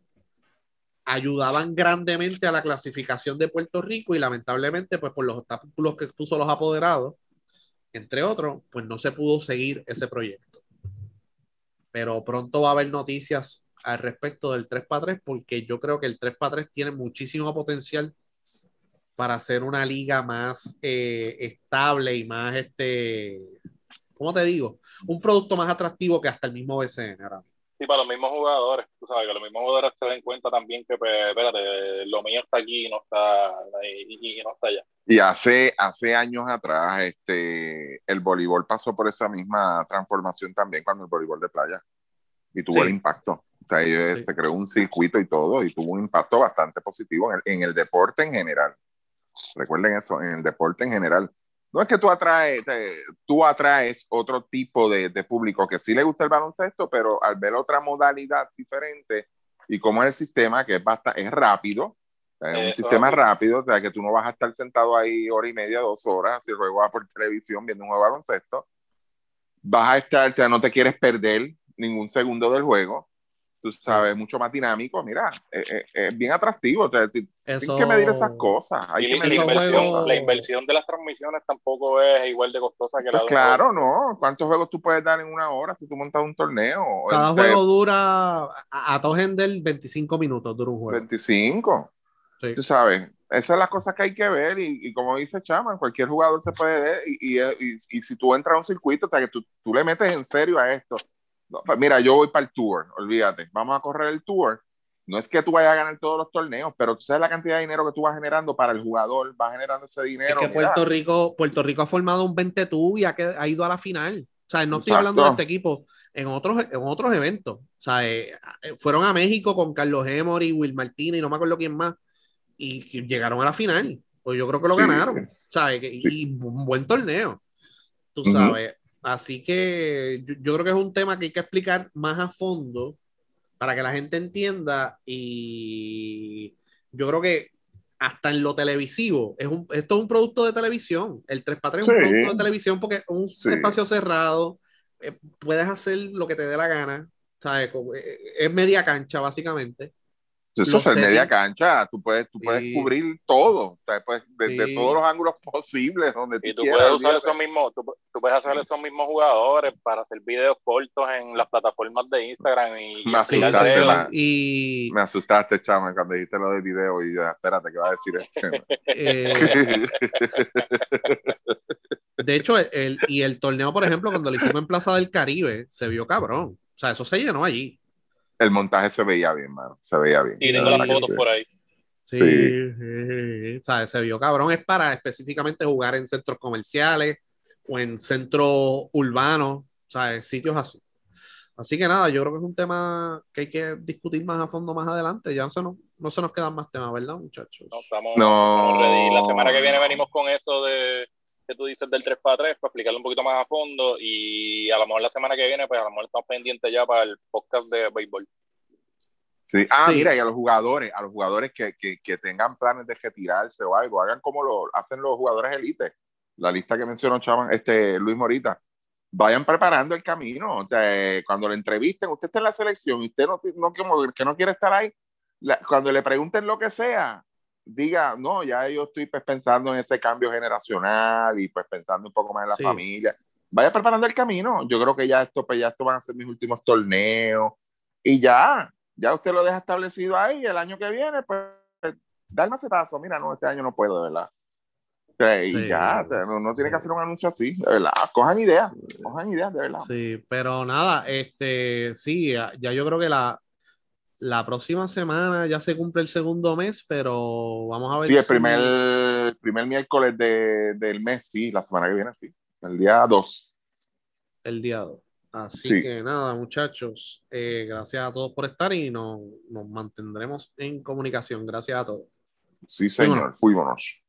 ayudaban grandemente a la clasificación de Puerto Rico y lamentablemente pues por los obstáculos que puso los apoderados entre otros pues no se pudo seguir ese proyecto pero pronto va a haber noticias al respecto del 3x3 porque yo creo que el 3x3 tiene muchísimo potencial para hacer una liga más eh, estable y más, este, ¿cómo te digo? Un producto más atractivo que hasta el mismo BCN. Sí, para los mismos jugadores, tú sabes, que los mismos jugadores se den cuenta también que, pues, espérate, lo mío está aquí y no está, y, y no está allá. Y hace, hace años atrás, este, el voleibol pasó por esa misma transformación también cuando el voleibol de playa y tuvo Sí. el impacto. O sea, Sí. se creó un circuito y todo y tuvo un impacto bastante positivo en el, en el deporte en general. Recuerden eso, en el deporte en general. No es que tú atraes, te- tú atraes otro tipo de, de público que sí le gusta el baloncesto, pero al ver otra modalidad diferente y como es el sistema, que es, bastante, es rápido, es un Eso. sistema rápido, o sea, que tú no vas a estar sentado ahí hora y media, dos horas, si el juego va por televisión viendo un juego de baloncesto, vas a estar, o sea, no te quieres perder ningún segundo del juego, tú sabes, mucho más dinámico, mira, es, es- es bien atractivo, o sea, ti- Eso, tienes que medir esas cosas, hay Y que la, medir inversión, la de las transmisiones tampoco es igual de costosa que la Pues de claro, ¿no? ¿Cuántos juegos tú puedes dar en una hora si tú montas un torneo? Cada Este, juego dura a, a todo del 25 minutos dura un juego. 25. Sí. Tú sabes, esas son las cosas que hay que ver y, y como dice Chama, cualquier jugador se puede ver y, y, y- y si tú entras a un circuito, o sea, que tú, tú le metes en serio a esto. No, pues mira, yo voy para el tour, olvídate, vamos a correr el tour. No es que tú vayas a ganar todos los torneos, pero tú sabes la cantidad de dinero que tú vas generando para el jugador, vas generando ese Es dinero. que mira. Puerto Rico, Puerto Rico ha formado un 20 tú y ha, que- ha ido a la final. O sea, no estoy Exacto. hablando de este equipo, en otros, en otros eventos. O sea, eh, eh, fueron a México con Carlos Emory, Will Martínez y no me acuerdo quién más. Y que llegaron a la final. Pues yo creo que lo Sí. ganaron. O sea, que- y un buen torneo. Tú sabes. Así que yo, yo creo que es un tema que hay que explicar más a fondo para que la gente entienda. Y yo creo que hasta en lo televisivo, es un, esto es un producto de televisión. El 3x3 es un producto de televisión porque es un Sí. espacio cerrado, eh, puedes hacer lo que te dé la gana. eh, es media cancha, básicamente. Eso Los es en media cancha, tú puedes, tú puedes Sí. cubrir todo, desde Sí. todos los ángulos posibles, donde tú Y tú quieras. puedes usar esos mismos, tú, tú puedes hacer esos mismos jugadores para hacer videos cortos en las plataformas de Instagram y, Me asustaste, la- Y Me asustaste, chama, cuando dijiste lo del video y yo, espérate, ¿qué va a decir este? eh, de hecho, el, y el torneo, por ejemplo, cuando lo hicimos en Plaza del Caribe, se vio cabrón. O sea, eso se llenó allí. El montaje se veía bien, mano, se veía bien. Y tengo las fotos sí. por ahí. Sí, Sí. sí, sí. O sea, se vio cabrón. Es para específicamente jugar en centros comerciales o en centros urbanos, o sea, en sitios así. Así que nada, yo creo que es un tema que hay que discutir más a fondo más adelante. Ya no se nos, no se nos quedan más temas, ¿verdad, muchachos? No, estamos, No. estamos ready. La semana que viene venimos con eso de que tú dices del 3x3 para explicarlo un poquito más a fondo y a lo mejor la semana que viene pues a lo mejor estamos pendientes ya para el podcast de béisbol. Sí. Ah, Sí. mira, y a los jugadores, a los jugadores que, que, que tengan planes de retirarse o algo, hagan como lo hacen los jugadores elite. La lista que mencionó Chaman, este Luis Morita. Vayan preparando el camino. O sea, cuando le entrevisten, usted está en la selección y usted no, no, como que no quiere estar ahí, la- cuando le pregunten lo que sea, diga, no, ya yo estoy pues, pensando en ese cambio generacional y pues pensando un poco más en la Sí. familia. Vaya preparando el camino. Yo creo que ya esto, pues ya esto van a ser mis últimos torneos y ya, ya usted lo deja establecido ahí. El año que viene, pues, da el macetazo. Mira, no, este año no puedo, de verdad. Y Sí. ya, no, no tiene que Sí. hacer un anuncio así, de verdad. Cojan ideas, cojan ideas, de verdad. Sí, pero nada, este, sí, ya, ya yo creo que la, la próxima semana ya se cumple el segundo mes, pero vamos a ver. Sí, el si- primer, el primer miércoles de, del mes, sí, la semana que viene, sí. El día 2. el día 2. Así Sí. que nada, muchachos, eh, gracias a todos por estar y nos, nos mantendremos en comunicación. Gracias a todos. Sí, señor. Fuímonos. Fuímonos.